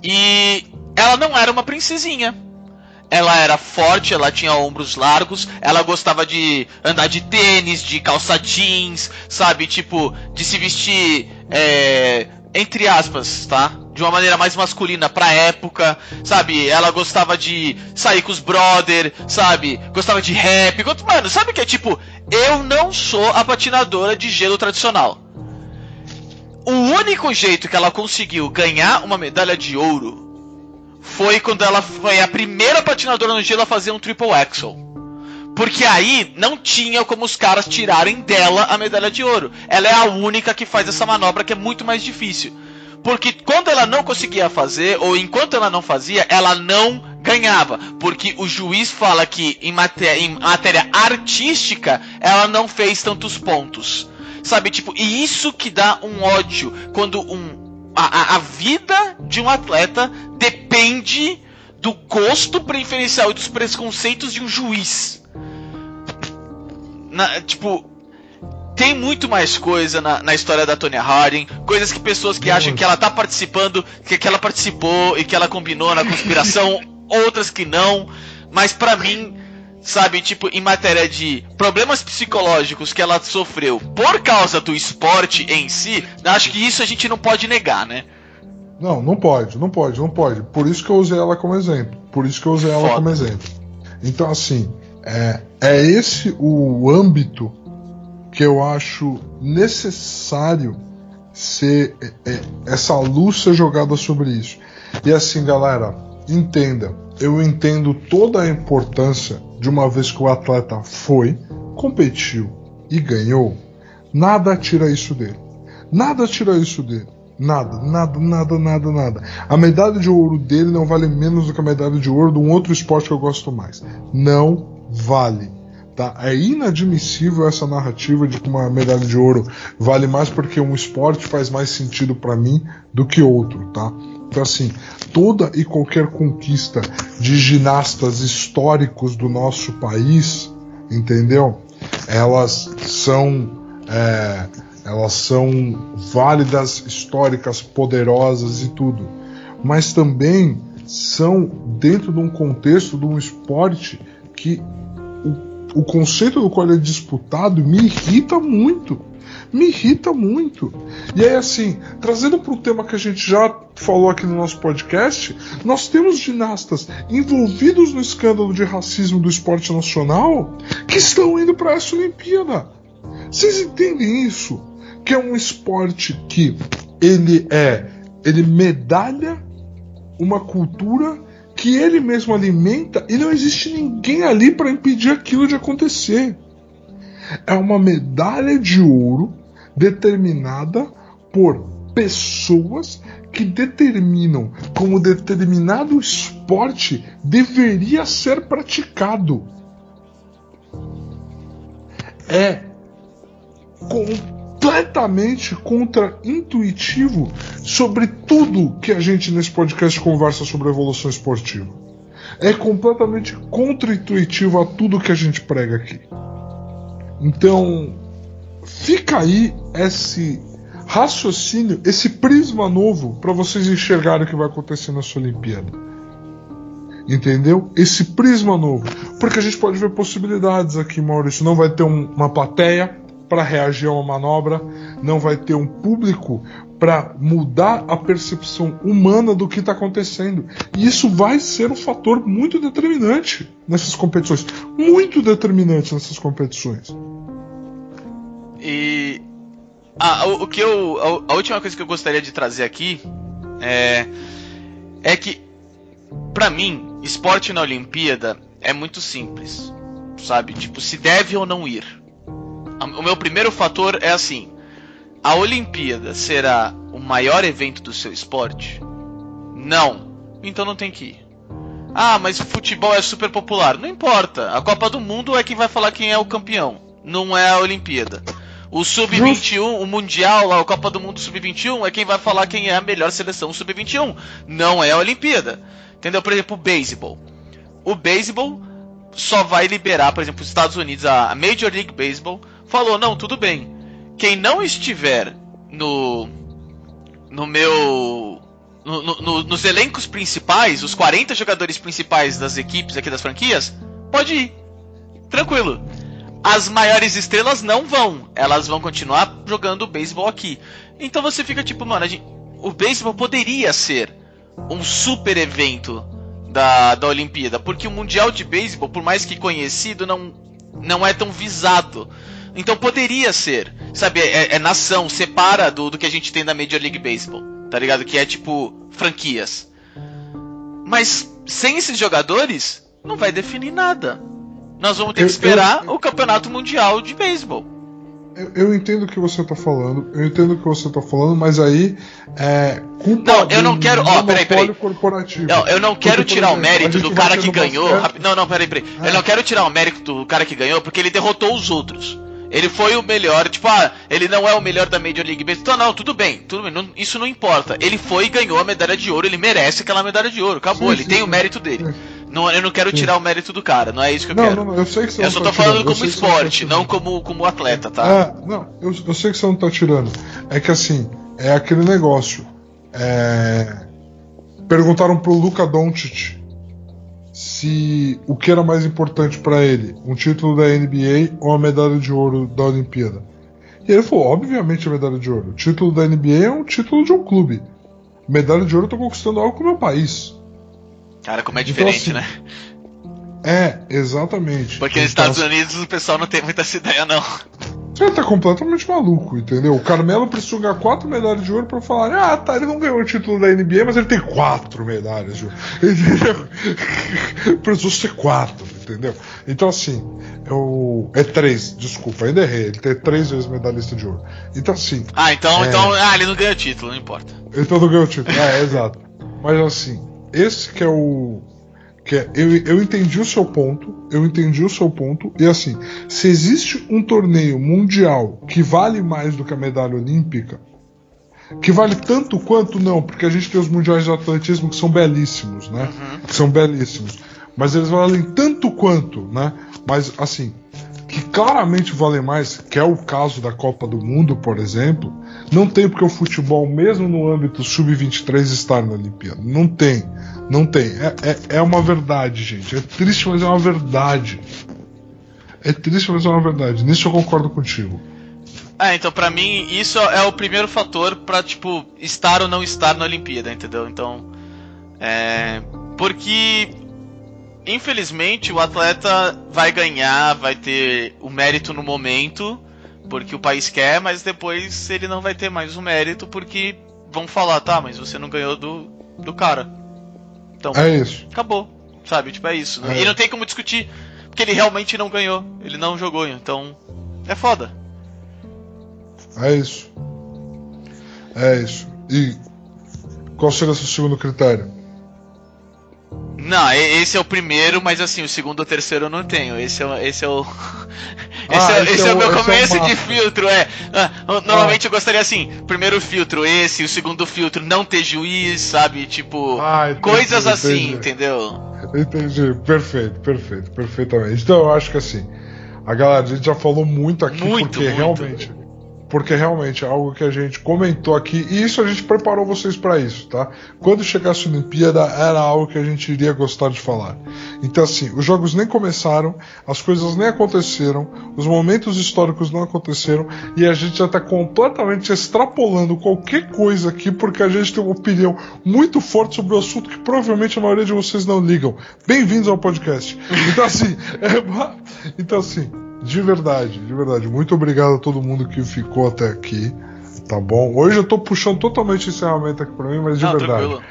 E ela não era uma princesinha. ela era forte, ela tinha ombros largos, ela gostava de andar de tênis, de calça jeans, sabe? Tipo, de se vestir, é, entre aspas, tá? De uma maneira mais masculina pra época, sabe? Ela gostava de sair com os brother, sabe? Gostava de rap. Mano, sabe o que é tipo? Eu não sou a patinadora de gelo tradicional. O único jeito que ela conseguiu ganhar uma medalha de ouro foi quando ela foi a primeira patinadora no gelo a fazer um triple axel. Porque aí não tinha como os caras tirarem dela a medalha de ouro. Ela é a única que faz essa manobra que é muito mais difícil. Porque quando ela não conseguia fazer, ou enquanto ela não fazia, ela não ganhava. Porque o juiz fala que em matéria, em matéria artística ela não fez tantos pontos. Sabe, tipo, e isso que dá um ódio quando um a, a vida de um atleta depende do gosto preferencial e dos preconceitos de um juiz. Na, tipo, tem muito mais coisa na, na, história da Tonya Harding, coisas que pessoas que acham que ela tá participando, que, que ela participou e que ela combinou na conspiração, outras que não. Mas para mim, sabe, tipo, em matéria de problemas psicológicos que ela sofreu por causa do esporte em si, acho que isso a gente não pode negar, né? Não, não pode, não pode, não pode. Por isso que eu usei ela como exemplo. Por isso que eu usei ela Foda. como exemplo. Então, assim, é, é esse o âmbito que eu acho necessário ser é, é, essa luz ser jogada sobre isso. E assim, galera, entenda, eu entendo toda a importância de uma vez que o atleta foi, competiu e ganhou, nada tira isso dele. Nada tira isso dele. Nada, nada, nada, nada, nada. A medalha de ouro dele não vale menos do que a medalha de ouro de um outro esporte que eu gosto mais. Não vale. Tá? É inadmissível essa narrativa de que uma medalha de ouro vale mais porque um esporte faz mais sentido para mim do que outro, tá? Então, assim, toda e qualquer conquista de ginastas históricos do nosso país, entendeu? Elas são, é, elas são válidas, históricas, poderosas e tudo, mas também são dentro de um contexto de um esporte que o, o conceito do qual ele é disputado me irrita muito me irrita muito. E aí, assim, trazendo para o tema que a gente já falou aqui no nosso podcast, nós temos ginastas envolvidos no escândalo de racismo do esporte nacional que estão indo para essa Olimpíada. Vocês entendem isso? Que é um esporte que ele é, ele medalha uma cultura que ele mesmo alimenta e não existe ninguém ali para impedir aquilo de acontecer é uma medalha de ouro determinada por pessoas que determinam como determinado esporte deveria ser praticado. É completamente contra-intuitivo sobre tudo que a gente nesse podcast conversa sobre evolução esportiva. É completamente contra-intuitivo a tudo que a gente prega aqui. Então, fica aí esse raciocínio, esse prisma novo para vocês enxergarem o que vai acontecer nessa Olimpíada. Entendeu? Esse prisma novo. Porque a gente pode ver possibilidades aqui, Maurício. Não vai ter um, uma plateia para reagir a uma manobra, não vai ter um público para mudar a percepção humana do que está acontecendo. E isso vai ser um fator muito determinante nessas competições. Muito determinante nessas competições. E ah, o, o, que eu a, a, última coisa que eu gostaria de trazer aqui é é que para mim esporte na Olimpíada é muito simples, sabe? Tipo se deve ou não ir. O meu primeiro fator é assim: a Olimpíada será o maior evento do seu esporte? Não. Então não tem que ir. Ah, mas o futebol é super popular. Não importa. A Copa do Mundo é quem vai falar quem é o campeão. Não é a Olimpíada. O Sub-21, o Mundial, a Copa do Mundo Sub-21 é quem vai falar quem é a melhor seleção Sub-21. Não é a Olimpíada. Entendeu? Por exemplo, o beisebol. O beisebol só vai liberar, por exemplo, os Estados Unidos, a Major League Baseball falou: não, tudo bem. Quem não estiver no no meu no, no, nos elencos principais, os 40 jogadores principais das equipes aqui das franquias, pode ir. Tranquilo. As maiores estrelas não vão. Elas vão continuar jogando beisebol aqui. Então você fica tipo, mano, gente, o beisebol poderia ser um super evento da, da Olimpíada, porque o Mundial de Beisebol, por mais que conhecido, não, não é tão visado. Então poderia ser, sabe, é, é nação, separa do, do que a gente tem da Major League Baseball, tá ligado? Que é tipo franquias. Mas sem esses jogadores, não vai definir nada. Nós vamos ter que esperar eu, eu, o Campeonato Mundial de Beisebol. Eu, eu, entendo o que você está falando, eu entendo o que você está falando, mas aí é culpa Não, eu não quero. Ó, peraí, peraí. Corporativo. Não, eu não quero porque, tirar exemplo, o mérito do cara que ganhou. Não, não, peraí, peraí. É. Eu não quero tirar o mérito do cara que ganhou porque ele derrotou os outros. Ele foi o melhor, tipo, ah, ele não é o melhor da Major League Baseball. Então, não, tudo bem, tudo bem, não, isso não importa. Ele foi e ganhou a medalha de ouro, ele merece aquela medalha de ouro, acabou, sim, ele sim, tem sim. o mérito dele. Não, eu não quero tirar o mérito do cara, não é isso que eu não, quero. Não, eu sei que você Eu só tá tô falando como esporte, não como, como atleta, tá? É, não, eu, eu sei que você não tá tirando. É que assim, é aquele negócio. É... Perguntaram pro Luca Doncic se o que era mais importante para ele, um título da NBA ou a medalha de ouro da Olimpíada. E ele falou, obviamente a medalha de ouro. O título da NBA é um título de um clube. Medalha de ouro eu tô conquistando algo com o meu país. Cara, como é então, diferente, então, assim, né? É, exatamente. Porque nos então, Estados assim, Unidos o pessoal não tem muita essa ideia, não. Você tá completamente maluco, entendeu? O Carmelo precisa ganhar quatro medalhas de ouro pra falar: ah, tá, ele não ganhou o título da NBA, mas ele tem quatro medalhas de ouro. Entendeu? Precisou ser quatro, entendeu? Então, assim, eu... é três, desculpa, ainda errei. Ele tem três vezes medalhista de ouro. Então, assim. Ah, então, é... então ah, ele não ganhou título, não importa. Então não ganhou o título, é, exato. Mas, assim, esse que é o. Que é, eu, eu entendi o seu ponto, eu entendi o seu ponto, e assim, se existe um torneio mundial que vale mais do que a medalha olímpica, que vale tanto quanto não, porque a gente tem os mundiais de atletismo que são belíssimos, né? Uhum. Que são belíssimos. Mas eles valem tanto quanto, né? Mas assim, que claramente valem mais, que é o caso da Copa do Mundo, por exemplo, não tem porque o futebol, mesmo no âmbito sub-23, estar na Olimpíada. Não tem. Não tem. É, é, é, uma verdade, gente. É triste, mas é uma verdade. É triste, mas é uma verdade. Nisso eu concordo contigo. É, então para mim isso é o primeiro fator para tipo estar ou não estar na Olimpíada, entendeu? Então, é porque infelizmente o atleta vai ganhar, vai ter o mérito no momento, porque o país quer, mas depois ele não vai ter mais o mérito porque vão falar, tá, mas você não ganhou do, do cara. Então, é isso. Acabou. Sabe? Tipo, é isso. É. E não tem como discutir, porque ele realmente não ganhou. Ele não jogou, então. É foda. É isso. É isso. E qual seria o seu segundo critério? Não, esse é o primeiro, mas assim, o segundo ou terceiro eu não tenho. Esse é, esse é o. esse, ah, é, esse, esse é, o meu é começo é de filtro, é. Ah, normalmente ah. eu gostaria assim, primeiro filtro esse, o segundo filtro não ter juiz, sabe? Tipo, ah, entendi, coisas assim, entendi. entendeu? Entendi, perfeito, perfeito, perfeitamente. Então eu acho que assim, a galera, a gente já falou muito aqui, muito, porque muito. realmente porque realmente é algo que a gente comentou aqui e isso a gente preparou vocês para isso, tá? Quando chegasse a Olimpíada era algo que a gente iria gostar de falar. Então assim, os jogos nem começaram, as coisas nem aconteceram, os momentos históricos não aconteceram e a gente já está completamente extrapolando qualquer coisa aqui porque a gente tem uma opinião muito forte sobre o assunto que provavelmente a maioria de vocês não ligam. Bem-vindos ao podcast. Então assim, é... então assim de verdade, de verdade. Muito obrigado a todo mundo que ficou até aqui. Tá bom? Hoje eu tô puxando totalmente o encerramento aqui pra mim, mas de Não, verdade. Tranquilo.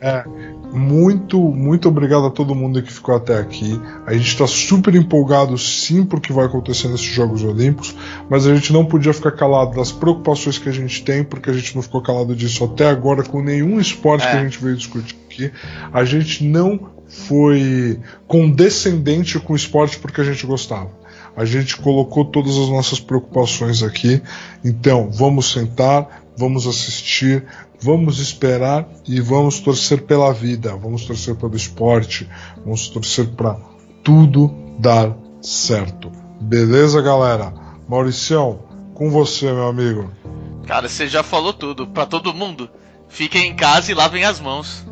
É, muito, muito obrigado a todo mundo que ficou até aqui. A gente está super empolgado sim porque vai acontecer nesses Jogos Olímpicos, mas a gente não podia ficar calado das preocupações que a gente tem, porque a gente não ficou calado disso até agora com nenhum esporte é. que a gente veio discutir aqui. A gente não foi condescendente com o esporte porque a gente gostava. A gente colocou todas as nossas preocupações aqui. Então, vamos sentar, vamos assistir, vamos esperar e vamos torcer pela vida, vamos torcer pelo esporte, vamos torcer para tudo dar certo. Beleza, galera? Mauricião, com você, meu amigo. Cara, você já falou tudo para todo mundo. Fiquem em casa e lavem as mãos.